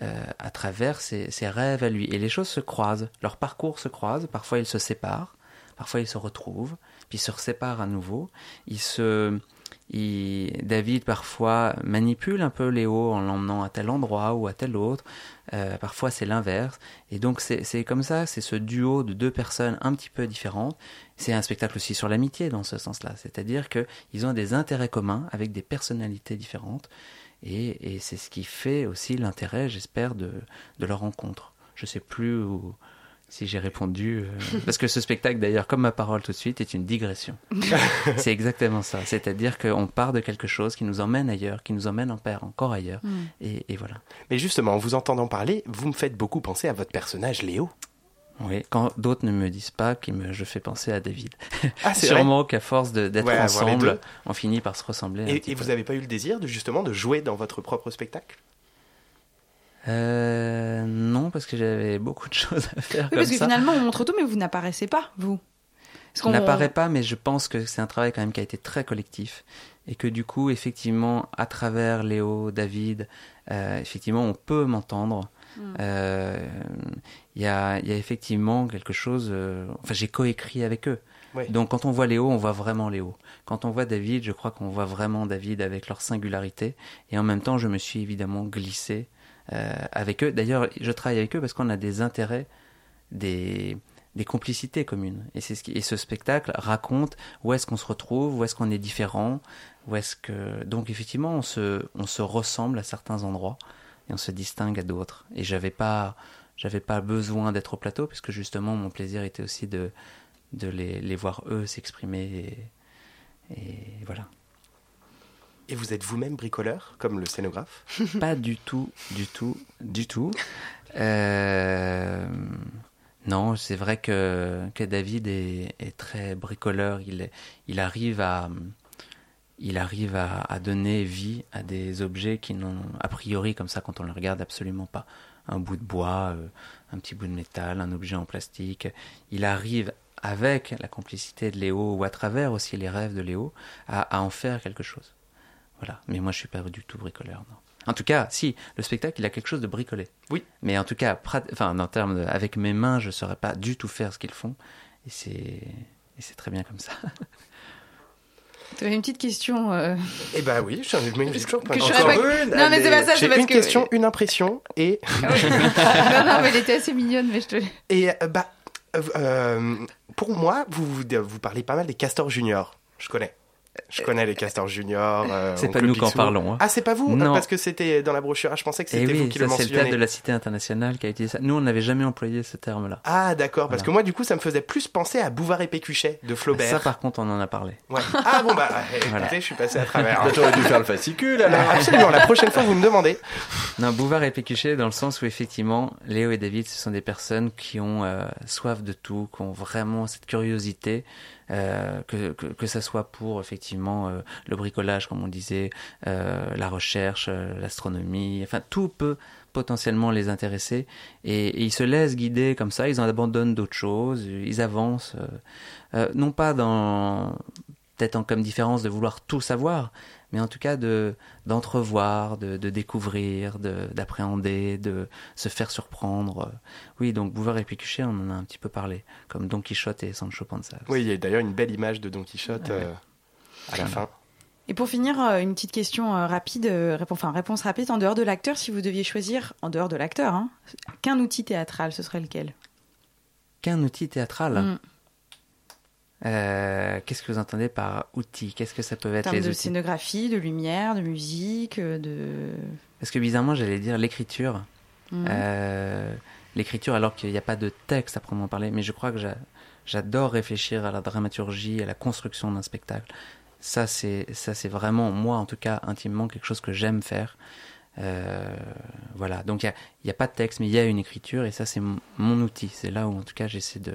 Speaker 8: euh, à travers ses, rêves à lui. Et les choses se croisent, leur parcours se croise, parfois ils se séparent, parfois ils se retrouvent, puis se séparent à nouveau, ils se, David parfois manipule un peu Léo en l'emmenant à tel endroit ou à tel autre. Euh, parfois c'est l'inverse. Et donc c'est comme ça, c'est ce duo de deux personnes un petit peu différentes. C'est un spectacle aussi sur l'amitié dans ce sens-là. C'est-à-dire qu'ils ont des intérêts communs avec des personnalités différentes. Et, c'est ce qui fait aussi l'intérêt, j'espère, de, de leur rencontre. Je sais plus où- si j'ai répondu. euh, [LAUGHS] parce que ce spectacle, d'ailleurs, comme ma parole tout de suite, est une digression. [LAUGHS] c'est exactement ça. C'est-à-dire qu'on part de quelque chose qui nous emmène ailleurs, qui nous emmène en père encore ailleurs.
Speaker 9: Mm.
Speaker 8: Et, et voilà.
Speaker 9: Mais justement, en vous entendant parler, vous me faites beaucoup penser à votre personnage Léo.
Speaker 8: Oui, quand d'autres ne me disent pas, qui me, je fais penser à David.
Speaker 9: Ah, c'est [LAUGHS]
Speaker 8: Sûrement qu'à force de- d'être
Speaker 9: Ouais,
Speaker 8: ensemble, on finit par se ressembler. un
Speaker 9: Et,
Speaker 8: petit
Speaker 9: et
Speaker 8: peu.
Speaker 9: vous n'avez pas eu le désir de justement de jouer dans votre propre spectacle?
Speaker 8: Euh, non, parce que j'avais beaucoup de [LAUGHS] choses à faire.
Speaker 7: Oui,
Speaker 8: comme
Speaker 7: parce que
Speaker 8: ça.
Speaker 7: finalement, on montre tout, mais vous n'apparaissez pas, vous. Qu'on-
Speaker 8: n'apparaît pas, mais je pense que c'est un travail quand même qui a été très collectif. Et que du coup, effectivement, à travers Léo, David, euh, effectivement, on peut m'entendre.
Speaker 11: Mm.
Speaker 8: Euh, Il y, a, il y a effectivement quelque chose. euh, enfin, j'ai coécrit avec eux.
Speaker 9: Ouais.
Speaker 8: Donc, quand on voit Léo, on voit vraiment Léo. Quand on voit David, je crois qu'on voit vraiment David avec leur singularité. Et en même temps, je me suis évidemment glissé euh, avec eux. D'ailleurs, je travaille avec eux parce qu'on a des intérêts, des, des complicités communes. Et, c'est ce, qui, et ce spectacle raconte où est-ce qu'on se retrouve, où est-ce qu'on est différent, où est-ce que... Donc effectivement, on se, on se ressemble à certains endroits et on se distingue à d'autres. Et j'avais pas, j'avais pas besoin d'être au plateau puisque justement mon plaisir était aussi de, de les, les voir eux s'exprimer et voilà.
Speaker 9: Et vous êtes vous-même bricoleur, comme le scénographe [LAUGHS]
Speaker 8: Pas du tout, du tout, du tout. Euh, non, c'est vrai que, David est, très bricoleur. Il, arrive à, donner vie à des objets qui n'ont, a priori, comme ça, quand on le regarde, absolument pas. Un bout de bois, euh, un petit bout de métal, un objet en plastique. Il arrive, avec la complicité de Léo, ou à travers aussi les rêves de Léo, à en faire quelque chose. Voilà. Mais moi, je suis pas du tout bricoleur, non. En tout cas, si, le spectacle, il a quelque chose de bricolé.
Speaker 9: Oui.
Speaker 8: Mais en tout cas, prat- enfin, en termes de, avec mes mains, je saurais pas du tout faire ce qu'ils font. Et c'est, et c'est très bien comme ça. [LAUGHS]
Speaker 7: Tu avais une petite question. euh,
Speaker 9: Eh ben oui, j'en ai [LAUGHS] j'ai toujours pas
Speaker 7: que
Speaker 9: Encore
Speaker 7: pas-
Speaker 9: une,
Speaker 7: Non, mais c'est pas ça, c'est parce
Speaker 9: une
Speaker 7: que-
Speaker 9: question, une impression et. [LAUGHS]
Speaker 7: non, non, mais elle était assez mignonne, mais je te.
Speaker 9: Et euh, bah, euh, pour moi, vous, vous vous parlez pas mal des castors juniors. Je connais. Je connais les castors juniors. euh,
Speaker 8: C'est pas nous qui en
Speaker 9: Picsou.
Speaker 8: parlons, hein.
Speaker 9: Ah, c'est pas vous
Speaker 8: Non.
Speaker 9: Parce que c'était dans la brochure. Ah, je pensais que
Speaker 8: Et
Speaker 9: c'était vous
Speaker 8: oui,
Speaker 9: qui
Speaker 8: ça
Speaker 9: le
Speaker 8: c'est le
Speaker 9: mentionnez.
Speaker 8: théâtre de la Cité internationale qui a utilisé ça. Nous, on n'avait jamais employé ce terme-là.
Speaker 9: Ah, d'accord. Parce que moi, du coup, ça me faisait plus penser à Bouvard et Pécuchet de Flaubert.
Speaker 8: Ça, par contre, on en a parlé.
Speaker 9: Ouais. Ah bon bah [LAUGHS] eh, écoutez,
Speaker 8: Voilà.
Speaker 9: je suis passé à travers.
Speaker 6: Bah, t'aurais dû faire le fascicule, alors. [LAUGHS]
Speaker 9: Absolument. La prochaine fois, vous me demandez.
Speaker 8: Non, Bouvard et Pécuchet, dans le sens où effectivement, Léo et David, ce sont des personnes qui ont euh, soif de tout, qui ont vraiment cette curiosité, euh, que, que, que ça soit pour effectivement euh, le bricolage, comme on disait, euh, la recherche, euh, l'astronomie, enfin tout peut potentiellement les intéresser. Et, et ils se laissent guider comme ça, ils en abandonnent d'autres choses, ils avancent, euh, non pas dans peut-être en comme différence de vouloir tout savoir, mais en tout cas de d'entrevoir, de, de découvrir, de- d'appréhender, de, se faire surprendre. Oui, donc Bouvard et Pécuchet, on en a un petit peu parlé, comme Don Quichotte et Sancho Panza.
Speaker 9: Oui, il y a d'ailleurs une belle image de Don Quichotte euh, à la fin.
Speaker 7: Et pour finir, euh, une petite question euh, rapide, enfin réponse rapide. En dehors de l'acteur, si vous deviez choisir, en dehors de l'acteur, hein, qu'un outil théâtral, ce serait lequel?
Speaker 8: Qu'un outil théâtral?
Speaker 7: Mm.
Speaker 8: Euh, Qu'est-ce que vous entendez par outil Qu'est-ce que ça peut
Speaker 7: En
Speaker 8: être
Speaker 7: termes
Speaker 8: les
Speaker 7: de
Speaker 8: outils?
Speaker 7: scénographie, de lumière, de musique, euh, de.
Speaker 8: Parce que bizarrement, j'allais dire l'écriture.
Speaker 7: Mhm.
Speaker 8: Euh, l'écriture, alors qu'il n'y a pas de texte à proprement parler, mais je crois que j'a- j'adore réfléchir à la dramaturgie, à la construction d'un spectacle. Ça, c'est ça, c'est vraiment moi, en tout cas, intimement, quelque chose que j'aime faire. Euh, voilà. Donc il n'y a, pas de texte, mais il y a une écriture, et ça, c'est mon outil. C'est là où, en tout cas, j'essaie de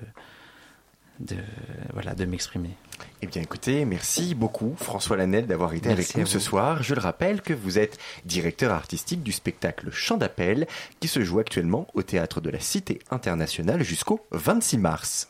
Speaker 8: de voilà de m'exprimer.
Speaker 6: Eh bien écoutez, merci beaucoup François Lanel d'avoir été
Speaker 8: Merci
Speaker 6: avec nous ce soir. Je le rappelle que vous êtes directeur artistique du spectacle Chant d'appel qui se joue actuellement au théâtre de la Cité internationale jusqu'au 26 mars.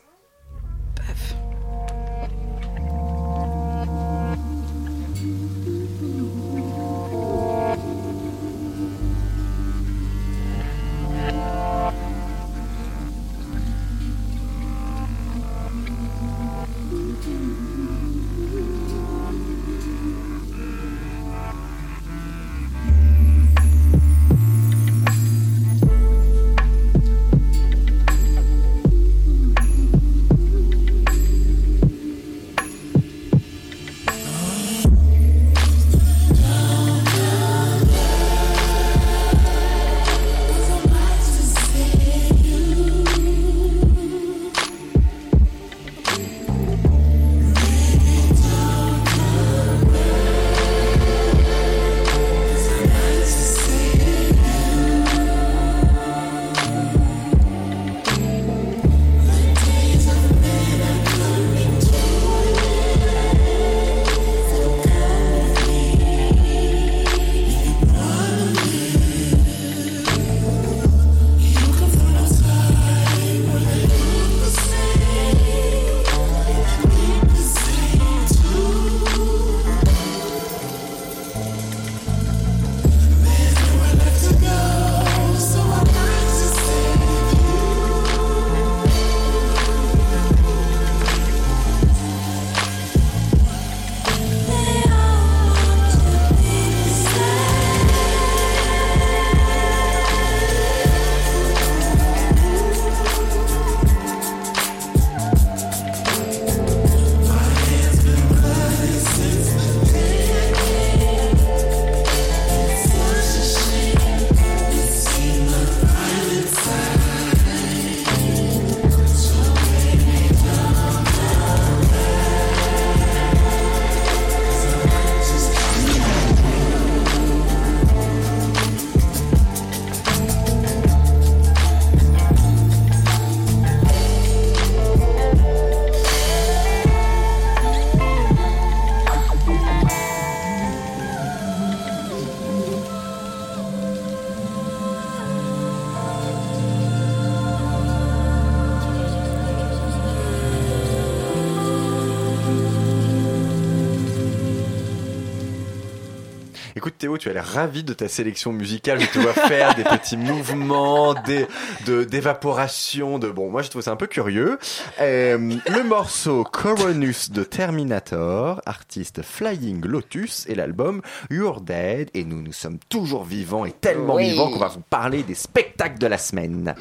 Speaker 6: Tu as l'air ravi de ta sélection musicale. Je te vois faire des petits mouvements, des de d'évaporation, de bon. Moi, je trouve ça un peu curieux. Euh, le morceau Coronus de Terminator, artiste Flying Lotus et l'album You're Dead. Et nous, nous sommes toujours vivants et tellement
Speaker 10: Oui.
Speaker 6: vivants qu'on va vous parler des spectacles de la semaine.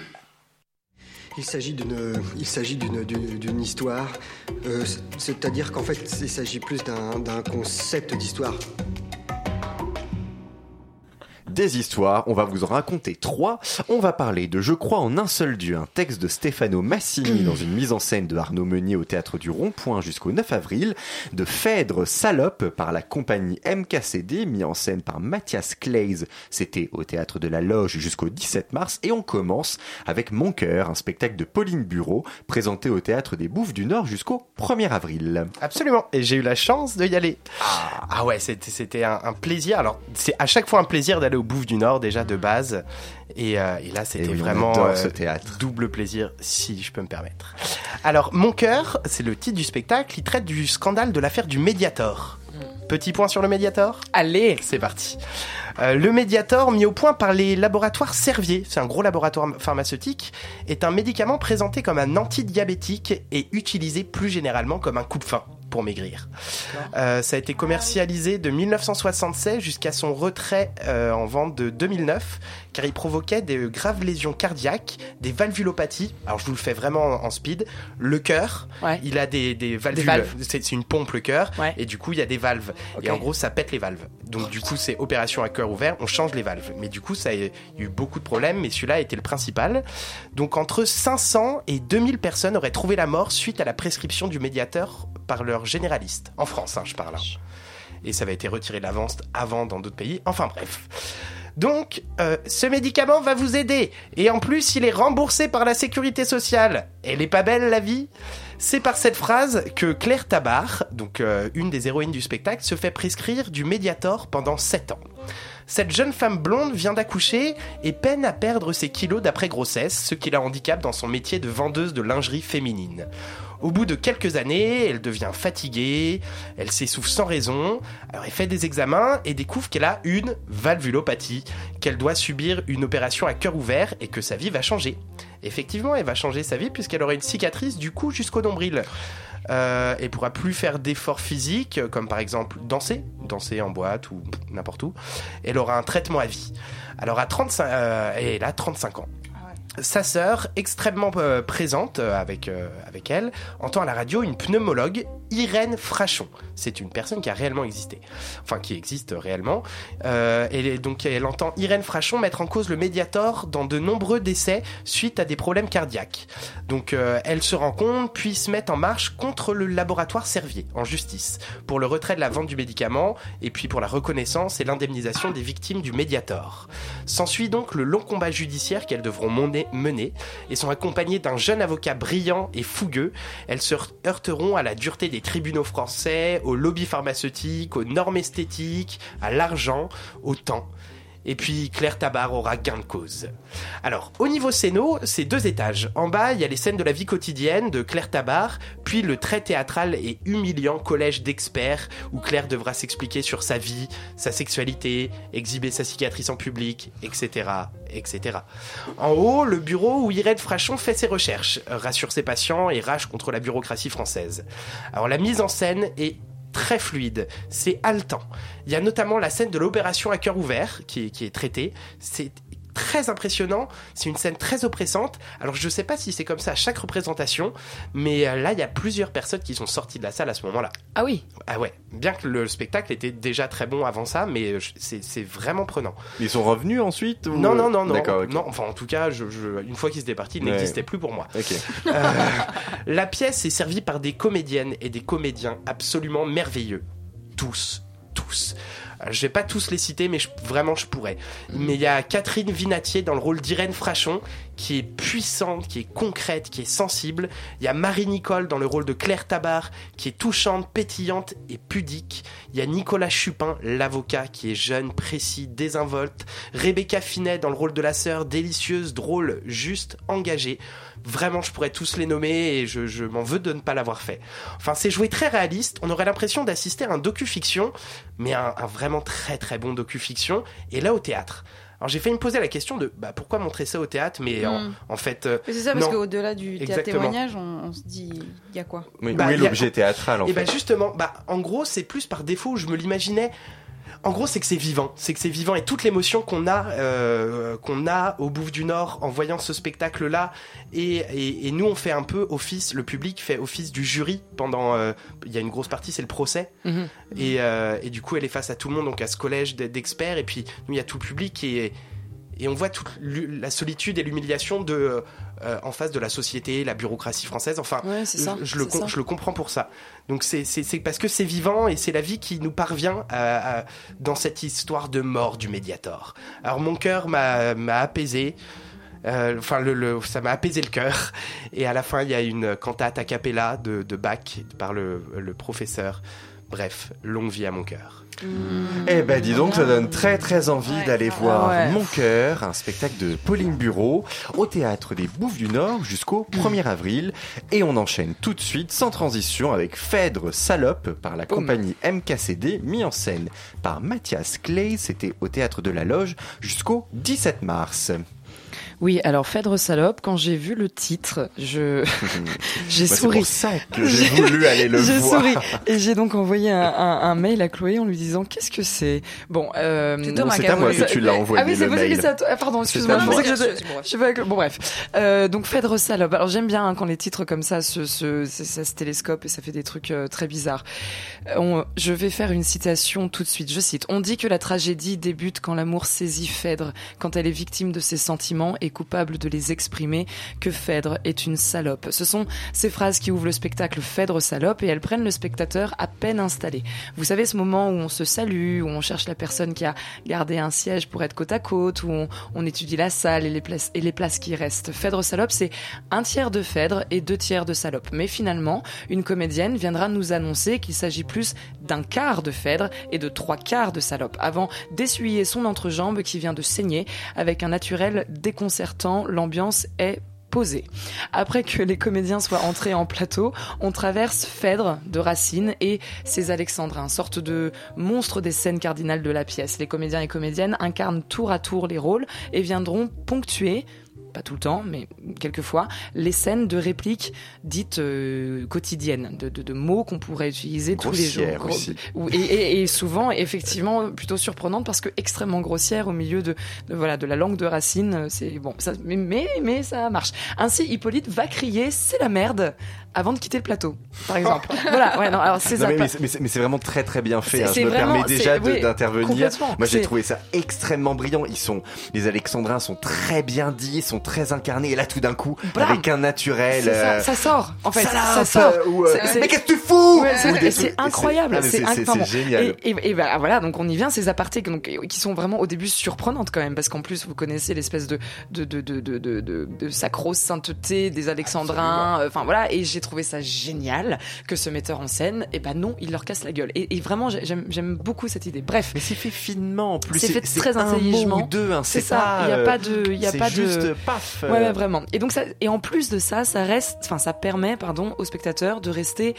Speaker 11: Il s'agit d'une, il s'agit d'une, d'une, d'une histoire. Euh, c'est- c'est-à-dire qu'en fait, il s'agit plus d'un, d'un concept d'histoire.
Speaker 6: Des histoires. On va vous en raconter trois. On va parler de Je crois en un seul Dieu, un texte de Stefano Massini [CLEARS THROAT] dans une mise en scène de Arnaud Meunier au théâtre du Rond-Point jusqu'au 9 avril. De Phèdre Salope par la compagnie MKCD, mis en scène par Mathias Clays. C'était au théâtre de la Loge jusqu'au 17 mars. Et on commence avec Mon cœur, un spectacle de Pauline Bureau, présenté au théâtre des Bouffes du Nord jusqu'au 1er avril.
Speaker 9: Absolument. Et j'ai eu la chance de y aller. Ah, ouais, c'était, c'était un, un plaisir. Alors, c'est à chaque fois un plaisir d'aller au Bouffe du Nord, déjà de base. Et, euh, et là, c'était
Speaker 6: oui,
Speaker 9: vraiment euh,
Speaker 6: ce théâtre.
Speaker 9: double plaisir, si je peux me permettre. Alors, Mon cœur, c'est le titre du spectacle. Il traite du scandale de l'affaire du Mediator. Petit point sur le Mediator?
Speaker 10: Allez
Speaker 9: C'est parti. Euh, le Mediator, mis au point par les laboratoires Servier, c'est un gros laboratoire pharmaceutique, est un médicament présenté comme un antidiabétique et utilisé plus généralement comme un coupe-faim pour maigrir. Euh, ça a été commercialisé de 1976 jusqu'à son retrait euh, en vente de 2009, car il provoquait des graves lésions cardiaques, des valvulopathies. Alors je vous le fais vraiment en, en speed. Le cœur,
Speaker 10: Ouais.
Speaker 9: il a des, des valvules.
Speaker 10: valves.
Speaker 9: C'est une pompe le cœur,
Speaker 10: Ouais.
Speaker 9: et du coup il y a des valves. Et en gros ça pète les valves. Donc du coup c'est opération à cœur ouvert, on change les valves. Mais du coup ça a eu eu beaucoup de problèmes, mais celui-là était le principal. Donc entre 500 et 2000 personnes auraient trouvé la mort suite à la prescription du médiateur par leur généraliste. En France, hein, je parle. hein. Et ça avait été retiré de avant dans d'autres pays. Enfin bref. Donc, euh, ce médicament va vous aider. Et en plus, il est remboursé par la sécurité sociale. Elle est pas belle, la vie? C'est par cette phrase que Claire Tabar, donc euh, une des héroïnes du spectacle, se fait prescrire du Mediator pendant 7 ans. Cette jeune femme blonde vient d'accoucher et peine à perdre ses kilos d'après grossesse, ce qui la handicape dans son métier de vendeuse de lingerie féminine. Au bout de quelques années, elle devient fatiguée, elle s'essouffle sans raison, alors elle fait des examens et découvre qu'elle a une valvulopathie, qu'elle doit subir une opération à cœur ouvert et que sa vie va changer. Effectivement, elle va changer sa vie puisqu'elle aura une cicatrice du cou jusqu'au nombril. Euh, elle pourra plus faire d'efforts physiques, comme par exemple danser, danser en boîte ou n'importe où. Elle aura un traitement à vie. Alors à 35, euh, elle a 35 ans. Sa sœur, extrêmement euh, présente euh, avec, euh, avec elle, entend à la radio une pneumologue, Irène Frachon. C'est une personne qui a réellement existé, enfin qui existe réellement. Euh, et donc elle entend Irène Frachon mettre en cause le Mediator dans de nombreux décès suite à des problèmes cardiaques. Donc euh, elle se rend compte, puis se met en marche contre le laboratoire Servier en justice pour le retrait de la vente du médicament et puis pour la reconnaissance et l'indemnisation des victimes du Mediator. S'ensuit donc le long combat judiciaire qu'elles devront mener, mener et sont accompagnées d'un jeune avocat brillant et fougueux. Elles se heurteront à la dureté des tribunaux français, au lobby pharmaceutique, aux normes esthétiques, à l'argent, au temps. Et puis Claire Tabar aura gain de cause. Alors, au niveau scéno, c'est deux étages. En bas, il y a les scènes de la vie quotidienne de Claire Tabar, puis le très théâtral et humiliant collège d'experts où Claire devra s'expliquer sur sa vie, sa sexualité, exhiber sa cicatrice en public, etc., etc. En haut, le bureau où Irène Frachon fait ses recherches, rassure ses patients et rage contre la bureaucratie française. Alors, la mise en scène est très fluide, c'est haletant. Il y a notamment la scène de l'opération à cœur ouvert qui qui est traitée. C'est très impressionnant, c'est une scène très oppressante. Alors je sais pas si c'est comme ça à chaque représentation, mais euh, là il y a plusieurs personnes qui sont sorties de la salle à ce moment-là.
Speaker 10: Ah oui
Speaker 9: Ah ouais, bien que le spectacle était déjà très bon avant ça, mais euh, c'est vraiment prenant.
Speaker 6: Ils sont revenus ensuite ou-
Speaker 9: Non, non, non, non. Non, enfin en tout cas, je, je- une fois qu'ils étaient partis, il
Speaker 6: Ouais.
Speaker 9: n'existait plus pour moi. Euh, [LAUGHS] la pièce est servie par des comédiennes et des comédiens absolument merveilleux. Tous, tous. Je vais pas tous les citer, mais vraiment je pourrais. Mais il y a Catherine Vinatier dans le rôle d'Irène Frachon, qui est puissante, qui est concrète, qui est sensible. Il y a Marie-Nicole dans le rôle de Claire Tabar, qui est touchante, pétillante et pudique. Il y a Nicolas Chupin, l'avocat, qui est jeune, précis, désinvolte. Rebecca Finet dans le rôle de la sœur, délicieuse, drôle, juste, engagée. Vraiment, je pourrais tous les nommer et je, je m'en veux de ne pas l'avoir fait. Enfin, c'est joué très réaliste. On aurait l'impression d'assister à un docu-fiction, mais un, un vraiment très très bon docu-fiction. Et là, au théâtre. Alors j'ai failli me poser la question de bah, pourquoi montrer ça au théâtre, mais en,
Speaker 7: Mm.
Speaker 9: en fait. euh,
Speaker 7: Mais C'est ça, parce qu'au-delà du théâtre témoignage, on, on se dit, il y a quoi?
Speaker 6: Oui,
Speaker 9: Bah,
Speaker 6: où est l'objet théâtral en
Speaker 9: Et
Speaker 6: fait?
Speaker 9: ben justement, bah en gros c'est plus par défaut où je me l'imaginais. En gros, c'est que c'est vivant, c'est que c'est vivant et toute l'émotion qu'on a, euh, qu'on a au Bouffe du Nord en voyant ce spectacle-là, et, et, et nous on fait un peu office, le public fait office du jury pendant, euh, il y a une grosse partie, c'est le procès,
Speaker 10: Mhm.
Speaker 9: et, euh, et du coup elle est face à tout le monde, donc à ce collège d'experts, et puis nous il y a tout le public et et on voit toute la solitude et l'humiliation de euh, en face de la société, la bureaucratie française. Enfin,
Speaker 10: Ouais, c'est ça,
Speaker 9: je, je le,
Speaker 10: ça.
Speaker 9: je le comprends pour ça. Donc c'est parce que c'est vivant et c'est la vie qui nous parvient à- à- dans cette histoire de mort du Mediator. Alors mon cœur m'a m'a apaisé. Euh, Enfin, le, le- ça m'a apaisé le cœur. Et à la fin, il y a une cantate a cappella de, de Bach par le, le professeur. Bref, longue vie à mon cœur.
Speaker 6: Eh ben dis donc, ça donne très très envie d'aller voir
Speaker 10: Ouais.
Speaker 6: Mon cœur, un spectacle de Pauline Bureau au théâtre des Bouffes du Nord jusqu'au 1er avril. Et on enchaîne tout de suite, sans transition, avec Phèdre Salope par la compagnie MKCD, mis en scène par Mathias Clay. C'était au théâtre de la Loge jusqu'au 17 mars.
Speaker 10: Oui, alors Phèdre Salope, quand j'ai vu le titre, je [LAUGHS] j'ai
Speaker 6: Bah, c'est
Speaker 10: souri.
Speaker 6: pour ça que [LAUGHS] j'ai voulu aller le
Speaker 10: J'ai
Speaker 6: voir.
Speaker 10: souri. Et j'ai donc envoyé un, un- un mail à Chloé en lui disant qu'est-ce que c'est? Bon, euh,
Speaker 7: C'est
Speaker 6: à moi que tu l'as envoyé
Speaker 10: Ah oui, c'est
Speaker 6: le
Speaker 10: possible
Speaker 6: mail.
Speaker 10: que c'est à toi. Ah, pardon, excuse-moi. je je avec le- Bon bref, euh, donc Phèdre Salope. Alors j'aime bien hein, quand les titres comme ça se, se, ça, ça se télescope et ça fait des trucs euh, très bizarres. Euh, on- je vais faire une citation tout de suite. Je cite On dit que la tragédie débute quand l'amour saisit Phèdre, quand elle est victime de ses sentiments et coupable de les exprimer, que Phèdre est une salope. Ce sont ces phrases qui ouvrent le spectacle Phèdre Salope et elles prennent le spectateur à peine installé. Vous savez ce moment où on se salue, où on cherche la personne qui a gardé un siège pour être côte à côte, où on, on étudie la salle et les places, et les places qui restent. Phèdre Salope, c'est un tiers de Phèdre et deux tiers de Salope. Mais finalement, une comédienne viendra nous annoncer qu'il s'agit plus d'un quart de Phèdre et de trois quarts de Salope, avant d'essuyer son entrejambe qui vient de saigner avec un naturel déconcertant. L'ambiance est posée. Après que les comédiens soient entrés en plateau, on traverse Phèdre de Racine et ses alexandrins, sorte de monstres des scènes cardinales de la pièce. Les comédiens et comédiennes incarnent tour à tour les rôles et viendront ponctuer pas tout le temps, mais quelquefois, les scènes de répliques dites euh, quotidiennes, de, de- de mots qu'on pourrait utiliser tous les jours.
Speaker 6: Aussi.
Speaker 10: et, et- et souvent, effectivement, plutôt surprenantes parce que extrêmement grossières au milieu de, de, voilà de la langue de Racine. euh, C'est bon, ça, mais, mais mais ça marche. Ainsi, Hippolyte va crier "c'est la merde" avant de quitter le plateau, par exemple. voilà, ouais, non, alors c'est ça.
Speaker 6: mais,
Speaker 10: pas-
Speaker 6: mais c'est- mais c'est- mais c'est vraiment très très bien fait. Hein. Je me
Speaker 10: vraiment-
Speaker 6: permets déjà
Speaker 10: oui,
Speaker 6: d'intervenir. Moi j'ai trouvé ça extrêmement brillant. Ils sont, les Alexandrins sont très bien dits, ils sont très incarnés. Et là tout d'un coup,
Speaker 10: Blam
Speaker 6: avec un naturel.
Speaker 10: Ça,
Speaker 6: euh,
Speaker 10: ça sort, en fait,
Speaker 6: salope,
Speaker 10: ça sort.
Speaker 6: euh, ou, euh, mais qu'est-ce que tu fous
Speaker 10: Ouais, c'est- incroyable,
Speaker 6: Ah,
Speaker 10: c'est
Speaker 6: génial.
Speaker 10: Et, et- et bah, voilà, donc on y vient ces apartés donc, qui sont vraiment au début surprenantes quand même, parce qu'en plus vous connaissez l'espèce de de de de de de, de, de sacro-sainteté des Alexandrins, enfin voilà, et j'ai trouvé ça génial que ce metteur en scène, et ben non, il leur casse la gueule. Et, et vraiment j'ai- j'aime beaucoup cette idée. Bref,
Speaker 6: Mais c'est fait finement en plus.
Speaker 10: C'est fait très
Speaker 6: un mot
Speaker 10: intelligemment.
Speaker 6: ou deux, hein,
Speaker 10: c'est ça. Il y a
Speaker 6: euh,
Speaker 10: pas de, il y a pas de.
Speaker 6: juste paf.
Speaker 10: Ouais,
Speaker 6: euh,
Speaker 10: ouais, vraiment. Et donc ça, et en plus de ça, ça reste, enfin, ça permet, pardon, au spectateur de rester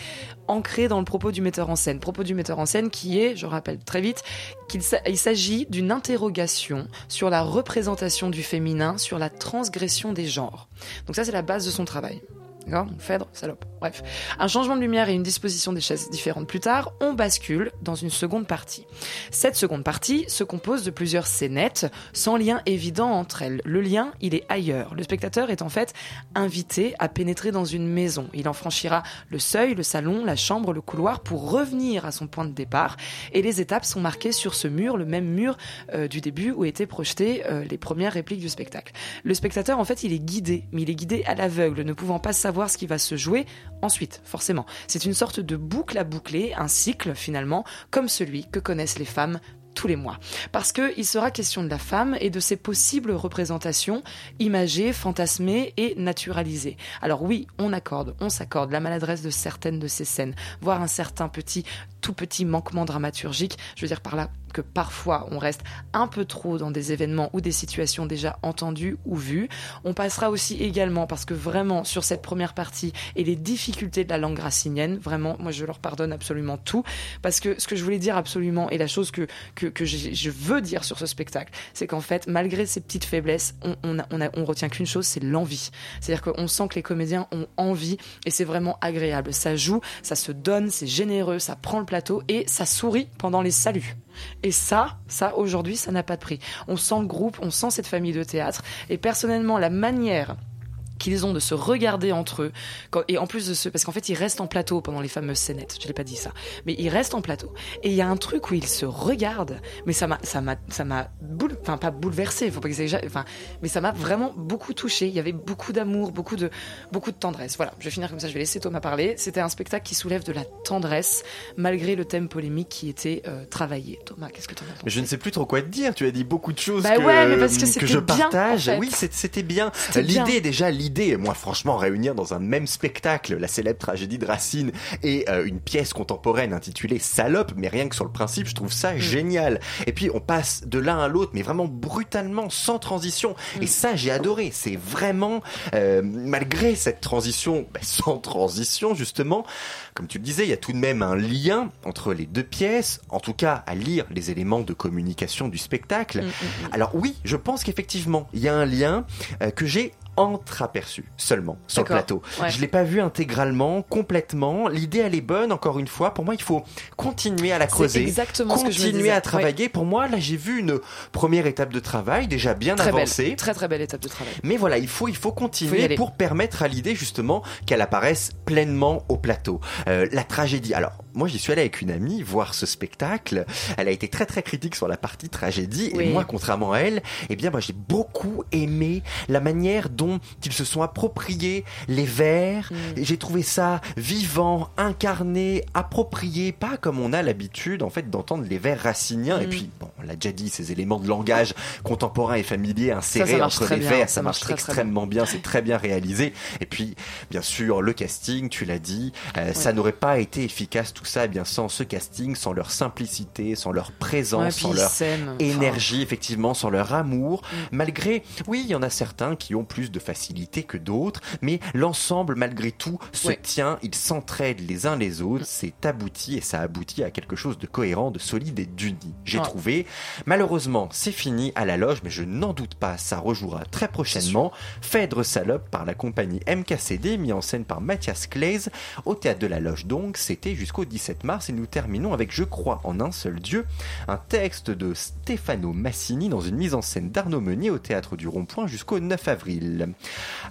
Speaker 10: ancré dans le propos du metteur en scène. Propos du metteur en scène qui est, je rappelle très vite, qu'il s'a- il s'agit d'une interrogation sur la représentation du féminin, sur la transgression des genres. Donc ça, c'est la base de son travail. D'accord? Salope. Bref. Un changement de lumière et une disposition des chaises différentes plus tard, on bascule dans une seconde partie. Cette seconde partie se compose de plusieurs scénettes sans lien évident entre elles. Le lien, il est ailleurs. Le spectateur est en fait invité à pénétrer dans une maison. Il en franchira le seuil, le salon, la chambre, le couloir pour revenir à son point de départ. Et les étapes sont marquées sur ce mur, le même mur euh, du début où étaient projetées euh, les premières répliques du spectacle. Le spectateur, en fait, il est guidé, mais il est guidé à l'aveugle, ne pouvant pas savoir ce qui va se jouer ensuite, forcément. C'est une sorte de boucle à boucler, un cycle finalement, comme celui que connaissent les femmes tous les mois. Parce qu'il sera question de la femme et de ses possibles représentations imagées, fantasmées et naturalisées. Alors oui, on accorde, on s'accorde la maladresse de certaines de ces scènes, voire un certain petit, tout petit manquement dramaturgique. Je veux dire par là que parfois on reste un peu trop dans des événements ou des situations déjà entendues ou vues. On passera aussi également parce que vraiment sur cette première partie et les difficultés de la langue racinienne, vraiment moi je leur pardonne absolument tout parce que ce que je voulais dire absolument et la chose que que, que je veux dire sur ce spectacle, c'est qu'en fait malgré ces petites faiblesses, on on, on, on retient qu'une chose, c'est l'envie. C'est-à-dire qu'on sent que les comédiens ont envie et c'est vraiment agréable. Ça joue, ça se donne, c'est généreux, ça prend le plateau et ça sourit pendant les saluts. Et ça, ça aujourd'hui, ça n'a pas de prix. On sent le groupe, on sent cette famille de théâtre. Et personnellement, la manière qu'ils ont de se regarder entre eux. Et en plus de ce, parce qu'en fait, ils restent en plateau pendant les fameuses scénettes. Je l'ai pas dit ça, mais ils restent en plateau. Et il y a un truc où ils se regardent, mais ça m'a, ça m'a, ça m'a, boule, enfin pas bouleversé, faut pas que enfin, mais ça m'a vraiment beaucoup touché. Il y avait beaucoup d'amour, beaucoup de, beaucoup de tendresse. Voilà, je vais finir comme ça. Je vais laisser Thomas parler. C'était un spectacle qui soulève de la tendresse malgré le thème polémique qui était euh, travaillé. Thomas, qu'est-ce que tu en as
Speaker 6: Je ne sais plus trop quoi te dire. Tu as dit beaucoup de choses
Speaker 10: bah
Speaker 6: que,
Speaker 10: ouais, mais parce que,
Speaker 6: que je
Speaker 10: bien,
Speaker 6: partage.
Speaker 10: En fait.
Speaker 6: Oui, c'était bien.
Speaker 10: bien.
Speaker 6: L'idée déjà, l'idée moi franchement réunir dans un même spectacle la célèbre tragédie de Racine et euh, une pièce contemporaine intitulée Salope, mais rien que sur le principe, je trouve ça génial. Et puis on passe de l'un à l'autre, mais vraiment brutalement, sans transition. Et ça, j'ai adoré. C'est vraiment, euh, malgré cette transition, bah, sans transition justement, comme tu le disais, il y a tout de même un lien entre les deux pièces, en tout cas à lire les éléments de communication du spectacle. Alors oui, je pense qu'effectivement, il y a un lien euh, que j'ai entreaperçu seulement sur le plateau.
Speaker 10: Ouais.
Speaker 6: Je l'ai pas vu intégralement, complètement. L'idée elle est bonne, encore une fois. Pour moi, il faut continuer à la creuser,
Speaker 10: exactement ce que je
Speaker 6: continuer
Speaker 10: disais.
Speaker 6: à travailler. Pour moi, là, j'ai vu une première étape de travail déjà bien
Speaker 10: Très
Speaker 6: avancée.
Speaker 10: belle, très très belle étape de travail.
Speaker 6: Mais voilà, il faut, il faut continuer pour permettre à l'idée justement qu'elle apparaisse pleinement au plateau. Euh, la tragédie. Alors, moi, j'y suis allé avec une amie voir ce spectacle. Elle a été très très critique sur la partie tragédie.
Speaker 10: Oui.
Speaker 6: Et moi, contrairement à elle, eh bien, moi, j'ai beaucoup aimé la manière dont ils se sont appropriés les vers.
Speaker 10: Mm.
Speaker 6: Et J'ai trouvé ça vivant, incarné, approprié, pas comme on a l'habitude en fait d'entendre les vers raciniens. Et
Speaker 10: Mm.
Speaker 6: puis, bon, on l'a déjà dit, ces éléments de langage contemporain et familier insérés
Speaker 10: marche
Speaker 6: entre
Speaker 10: très
Speaker 6: les
Speaker 10: bien,
Speaker 6: vers,
Speaker 10: ça
Speaker 6: ça
Speaker 10: marche
Speaker 6: marche
Speaker 10: très, très
Speaker 6: extrêmement bien, c'est très bien réalisé. Et puis, bien sûr, le casting, tu l'as dit, euh, ça n'aurait pas été efficace tout ça, eh bien sans ce casting, sans leur simplicité, sans leur présence,
Speaker 10: Ouais,
Speaker 6: sans leur.
Speaker 10: Enfin,
Speaker 6: énergie, effectivement, sans leur amour.
Speaker 10: Mm.
Speaker 6: Malgré, oui, il y en a certains qui ont plus de facilité que d'autres, mais l'ensemble, malgré tout, se
Speaker 10: Ouais.
Speaker 6: tient, ils s'entraident les uns les autres, c'est abouti et ça aboutit à quelque chose de cohérent, de solide et d'uni. J'ai
Speaker 10: Ouais.
Speaker 6: trouvé. Malheureusement, c'est fini à la loge, mais je n'en doute pas, ça rejouera très prochainement. Phèdre Salope par la compagnie MKCD, mis en scène par Mathias Claes, au théâtre de la loge donc, c'était jusqu'au 17 mars et nous terminons avec Je crois en un seul Dieu, un texte de Stefano Massini dans une mise en scène d'Arnaud Meunier au théâtre du Rond-Point jusqu'au 9 avril.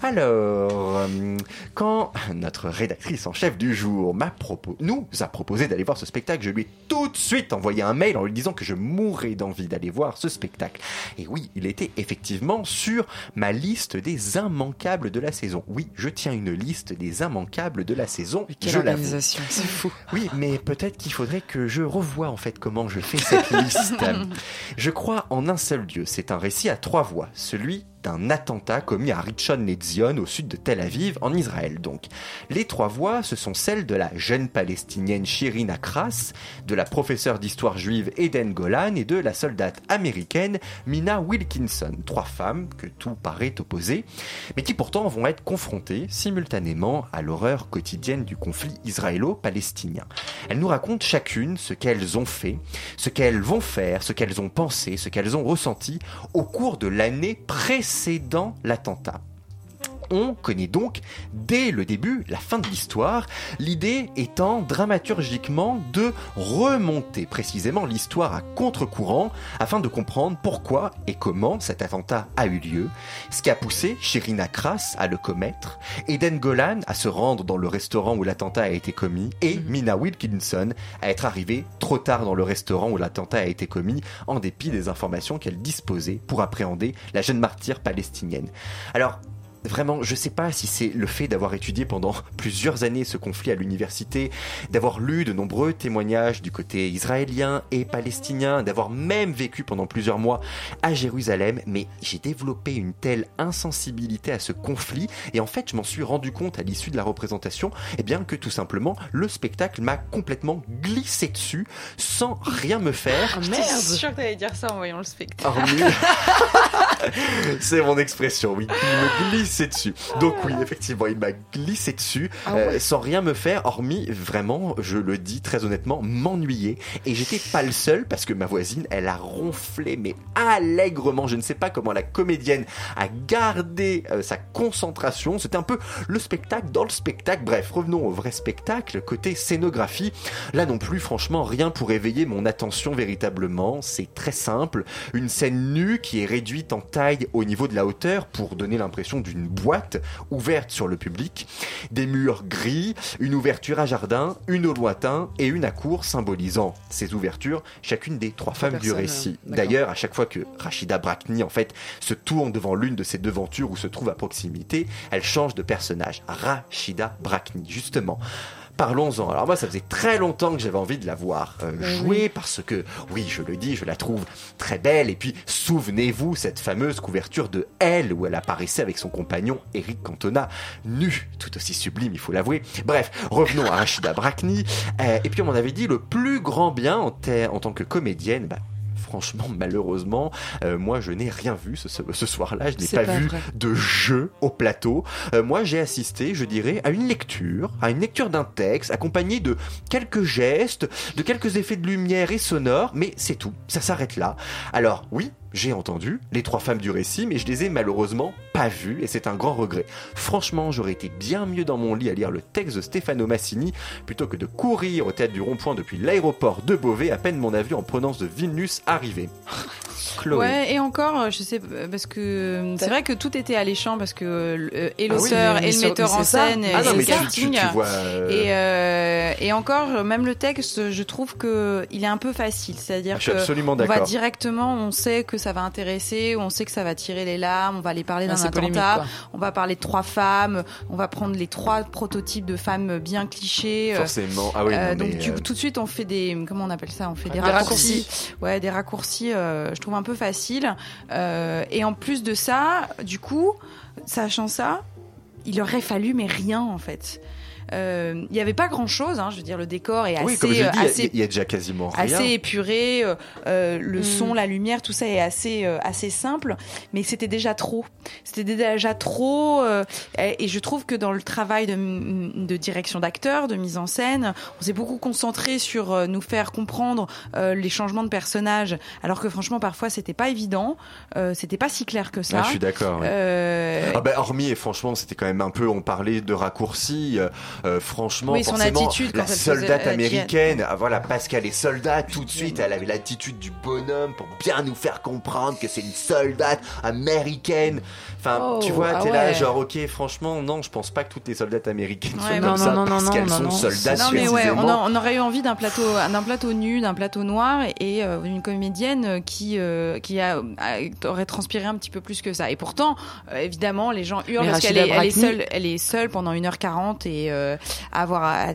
Speaker 6: Alors, euh, quand notre rédactrice en chef du jour m'a nous a proposé d'aller voir ce spectacle, je lui ai tout de suite envoyé un mail en lui disant que je mourrais d'envie d'aller voir ce spectacle. Et oui, il était effectivement sur ma liste des immanquables de la saison. Oui, je tiens une liste des immanquables de la saison.
Speaker 10: mais quelle
Speaker 6: je
Speaker 10: organisation, c'est fou.
Speaker 6: Oui, mais peut-être qu'il faudrait que je revoie en fait comment je fais cette liste. [LAUGHS] Je crois en un seul Dieu. C'est un récit à trois voix, celui d'un attentat commis à Rishon LeZion au sud de Tel Aviv en Israël donc. Les trois voix, ce sont celles de la jeune palestinienne Shirin Akras, de la professeure d'histoire juive Eden Golan et de la soldate américaine Mina Wilkinson. Trois femmes que tout paraît opposer, mais qui pourtant vont être confrontées simultanément à l'horreur quotidienne du conflit israélo-palestinien. Elles nous racontent chacune ce qu'elles ont fait, ce qu'elles vont faire, ce qu'elles ont pensé, ce qu'elles ont ressenti au cours de l'année précédant l'attentat. On connaît donc dès le début la fin de l'histoire, l'idée étant dramaturgiquement de remonter précisément l'histoire à contre-courant afin de comprendre pourquoi et comment cet attentat a eu lieu, ce qui a poussé Shirina Kras à le commettre, Eden Golan à se rendre dans le restaurant où l'attentat a été commis et Mina Wilkinson à être arrivée trop tard dans le restaurant où l'attentat a été commis en dépit des informations qu'elle disposait pour appréhender la jeune martyre palestinienne. Alors, vraiment, je sais pas si c'est le fait d'avoir étudié pendant [LAUGHS] plusieurs années ce conflit à l'université, d'avoir lu de nombreux témoignages du côté israélien et palestinien, d'avoir même vécu pendant plusieurs mois à Jérusalem, mais j'ai développé une telle insensibilité à ce conflit et en fait je m'en suis rendu compte à l'issue de la représentation, eh bien que tout simplement le spectacle m'a complètement glissé dessus sans rien me faire.
Speaker 7: Ah merde Je suis sûre que t'allais dire ça en voyant le spectacle. [LAUGHS] [LAUGHS]
Speaker 6: C'est mon expression, oui. Il me dessus. Donc oui, effectivement, il m'a glissé dessus
Speaker 10: Ah
Speaker 6: euh, sans rien me faire, hormis vraiment, je le dis très honnêtement, m'ennuyer. Et j'étais pas le seul parce que ma voisine, elle a ronflé mais allègrement. Je ne sais pas comment la comédienne a gardé euh, sa concentration. C'était un peu le spectacle dans le spectacle. Bref, revenons au vrai spectacle. Côté scénographie, là non plus, franchement, rien pour éveiller mon attention véritablement. C'est très simple. Une scène nue qui est réduite en taille au niveau de la hauteur pour donner l'impression d'une boîte ouverte sur le public. Des murs gris, une ouverture à jardin, une au lointain et une à court symbolisant ces ouvertures, chacune des trois femmes du récit.
Speaker 10: euh.
Speaker 6: D'ailleurs, à chaque fois que Rachida Brakni en fait se tourne devant l'une de ces devantures ou se trouve à proximité, elle change de personnage. Rachida Brakni, justement. Parlons-en. Alors moi, ça faisait très longtemps que j'avais envie de la voir euh,
Speaker 10: Ben
Speaker 6: jouer parce que, oui, je le dis, je la trouve très belle. Et puis, souvenez-vous cette fameuse couverture de Elle où elle apparaissait avec son compagnon Eric Cantona, nu, tout aussi sublime, il faut l'avouer. Bref, revenons à Rachida Brakni. Euh, et puis, on m'en avait dit le plus grand bien en, ta- en tant que comédienne. Bah, Franchement, malheureusement, euh, moi je n'ai rien vu ce, soir-là. Je n'ai pas,
Speaker 10: pas
Speaker 6: vu
Speaker 10: vrai.
Speaker 6: de jeu au plateau. Euh, moi, j'ai assisté, je dirais, à une lecture, à une lecture d'un texte, accompagné de quelques gestes, de quelques effets de lumière et sonores, mais c'est tout. Ça s'arrête là. Alors, oui, j'ai entendu les trois femmes du récit, mais je les ai malheureusement pas vues, et c'est un grand regret. Franchement, j'aurais été bien mieux dans mon lit à lire le texte de Stefano Massini, plutôt que de courir au théâtre du rond-point depuis l'aéroport de Beauvais, à peine mon avion en provenance de Vilnius arrivé. [LAUGHS] Chloé.
Speaker 7: Ouais, et encore, euh, je sais, euh, parce que euh, c'est vrai que tout était alléchant parce que euh, et
Speaker 6: Ah oui,
Speaker 7: l'auteur
Speaker 10: mais
Speaker 7: et le metteur en scène
Speaker 6: Ah non,
Speaker 7: et le
Speaker 6: tu, tu,
Speaker 7: casting.
Speaker 6: tu vois.
Speaker 7: Et, euh, et encore, même le texte, je trouve que il est un peu facile. C'est-à-dire
Speaker 6: suis
Speaker 7: que on va directement, on sait que ça va intéresser, on sait que ça va tirer les larmes, on va aller parler
Speaker 10: Ah,
Speaker 7: d'un attentat, on va parler de trois femmes, on va prendre les trois prototypes de femmes bien clichés. euh,
Speaker 6: Forcément. Ah oui,
Speaker 7: euh,
Speaker 6: non,
Speaker 7: donc
Speaker 6: mais,
Speaker 7: du
Speaker 6: euh,
Speaker 7: tout de suite on fait des comment on appelle ça on fait des,
Speaker 10: Des
Speaker 7: raccourcis. ouais des raccourcis euh, je trouve un peu facile Euh, et en plus de ça du coup sachant ça il aurait fallu mais rien en fait il y avait pas grand chose hein, je veux dire le décor est
Speaker 6: oui,
Speaker 7: assez
Speaker 6: comme je l'ai dit, il y a-
Speaker 7: assez
Speaker 6: il y, a déjà quasiment rien.
Speaker 7: assez épuré, euh, euh, le
Speaker 10: Mm.
Speaker 7: son, la lumière, tout ça est assez euh, assez simple, mais c'était déjà trop. C'était déjà trop, euh, et, je trouve que dans le travail de, de direction d'acteur, de mise en scène, on s'est beaucoup concentré sur euh, nous faire comprendre euh, les changements de personnages, alors que franchement parfois c'était pas évident, euh, c'était pas si clair que ça.
Speaker 6: Ah, je suis d'accord.
Speaker 7: Euh,
Speaker 6: Ah bah, hormis et franchement c'était quand même un peu on parlait de raccourcis euh, euh, franchement
Speaker 7: Oui, son
Speaker 6: forcément
Speaker 7: attitude
Speaker 6: la soldate
Speaker 7: faisait, euh,
Speaker 6: américaine ah, voilà parce qu'elle est soldate tout de suite elle avait l'attitude du bonhomme pour bien nous faire comprendre que c'est une soldate américaine. Enfin
Speaker 10: Oh,
Speaker 6: tu vois
Speaker 10: ah
Speaker 6: t'es là
Speaker 10: ouais.
Speaker 6: genre ok franchement non je pense pas que toutes les soldates américaines
Speaker 7: Ouais,
Speaker 6: sont
Speaker 7: non,
Speaker 6: comme
Speaker 10: non,
Speaker 6: ça
Speaker 10: non,
Speaker 6: parce qu'elles sont
Speaker 10: non,
Speaker 6: soldates
Speaker 7: Non mais ouais, on, a- on aurait eu envie d'un plateau, d'un plateau nu, d'un plateau noir et euh, une comédienne qui euh, qui a, a- aurait transpiré un petit peu plus que ça. Et pourtant, euh, évidemment, les gens hurlent
Speaker 10: Mais
Speaker 7: parce qu'elle est, est seule, elle est seule pendant 1h40 et euh, à avoir à, à-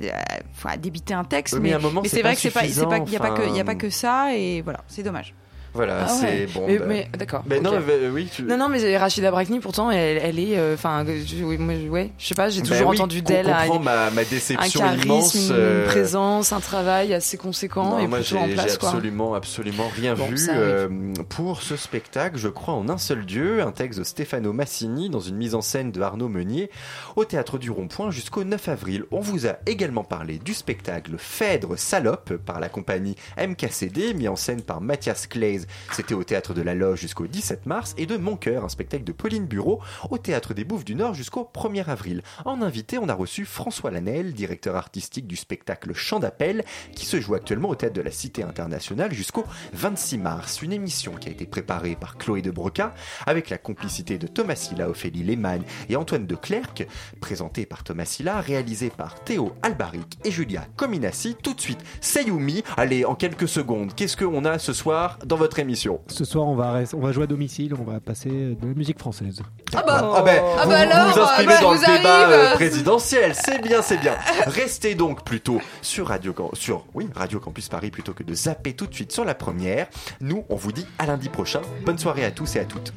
Speaker 7: enfin, à débiter un texte.
Speaker 6: Oui, mais c'est
Speaker 7: vrai que c'est pas, c'est
Speaker 6: suffisant,
Speaker 7: pas, il y a pas que, il y a pas
Speaker 6: enfin.
Speaker 7: que ça et voilà, c'est dommage.
Speaker 6: Voilà
Speaker 10: Ah
Speaker 6: c'est bon
Speaker 10: mais,
Speaker 6: bah.
Speaker 10: mais- d'accord.
Speaker 6: Mais non
Speaker 10: ok.
Speaker 6: mais, euh, oui tu...
Speaker 10: Non, non, mais Rachida Brakni, pourtant, elle, elle est. euh, Enfin, moi, je- ouais, je sais pas, j'ai
Speaker 6: Ben
Speaker 10: toujours
Speaker 6: oui,
Speaker 10: entendu d'elle un,
Speaker 6: comprend ma, ma
Speaker 10: un
Speaker 6: déception
Speaker 10: charisme,
Speaker 6: immense
Speaker 10: une,
Speaker 6: euh,
Speaker 10: présence, un travail assez conséquent
Speaker 6: Non,
Speaker 10: et
Speaker 6: moi j'ai absolument, absolument rien
Speaker 10: Bon,
Speaker 6: vu
Speaker 10: ça
Speaker 6: euh, pour ce spectacle. Je crois en un seul dieu, un texte de Stefano Massini dans une mise en scène de Arnaud Meunier au théâtre du Rond-Point jusqu'au 9 avril. On vous a également parlé du spectacle Phèdre Salope par la compagnie MKCD, mis en scène par Mathias Claes. C'était au théâtre de la Loge jusqu'au 17 mars et de Mon Cœur, un spectacle de Pauline Bureau au théâtre des Bouffes du Nord jusqu'au 1er avril. En invité, on a reçu François Lanel, directeur artistique du spectacle Chant d'appel, qui se joue actuellement au théâtre de la Cité internationale jusqu'au 26 mars. Une émission qui a été préparée par Chloé de Broca avec la complicité de Thomas Silla, Ophélie Lehmann et Antoine de Clercq, présentée par Thomas Silla, réalisée par Théo Albaric et Julia Cominassi. Tout de suite, Sayumi. Allez, en quelques secondes, qu'est-ce qu'on a ce soir dans votre votre émission
Speaker 12: Ce soir, on va, on va jouer à domicile, on va passer de la musique française.
Speaker 10: Ah bah,
Speaker 6: Ah ben,
Speaker 10: Ah
Speaker 6: vous,
Speaker 10: bah alors,
Speaker 6: vous inscrivez
Speaker 10: bah,
Speaker 6: dans
Speaker 10: vous
Speaker 6: le débat
Speaker 10: arrive.
Speaker 6: euh, présidentiel, c'est bien, c'est bien. [LAUGHS] Restez donc plutôt sur Radio sur oui Radio Campus Paris plutôt que de zapper tout de suite sur la première. Nous, on vous dit à lundi prochain. Bonne soirée à tous et à toutes.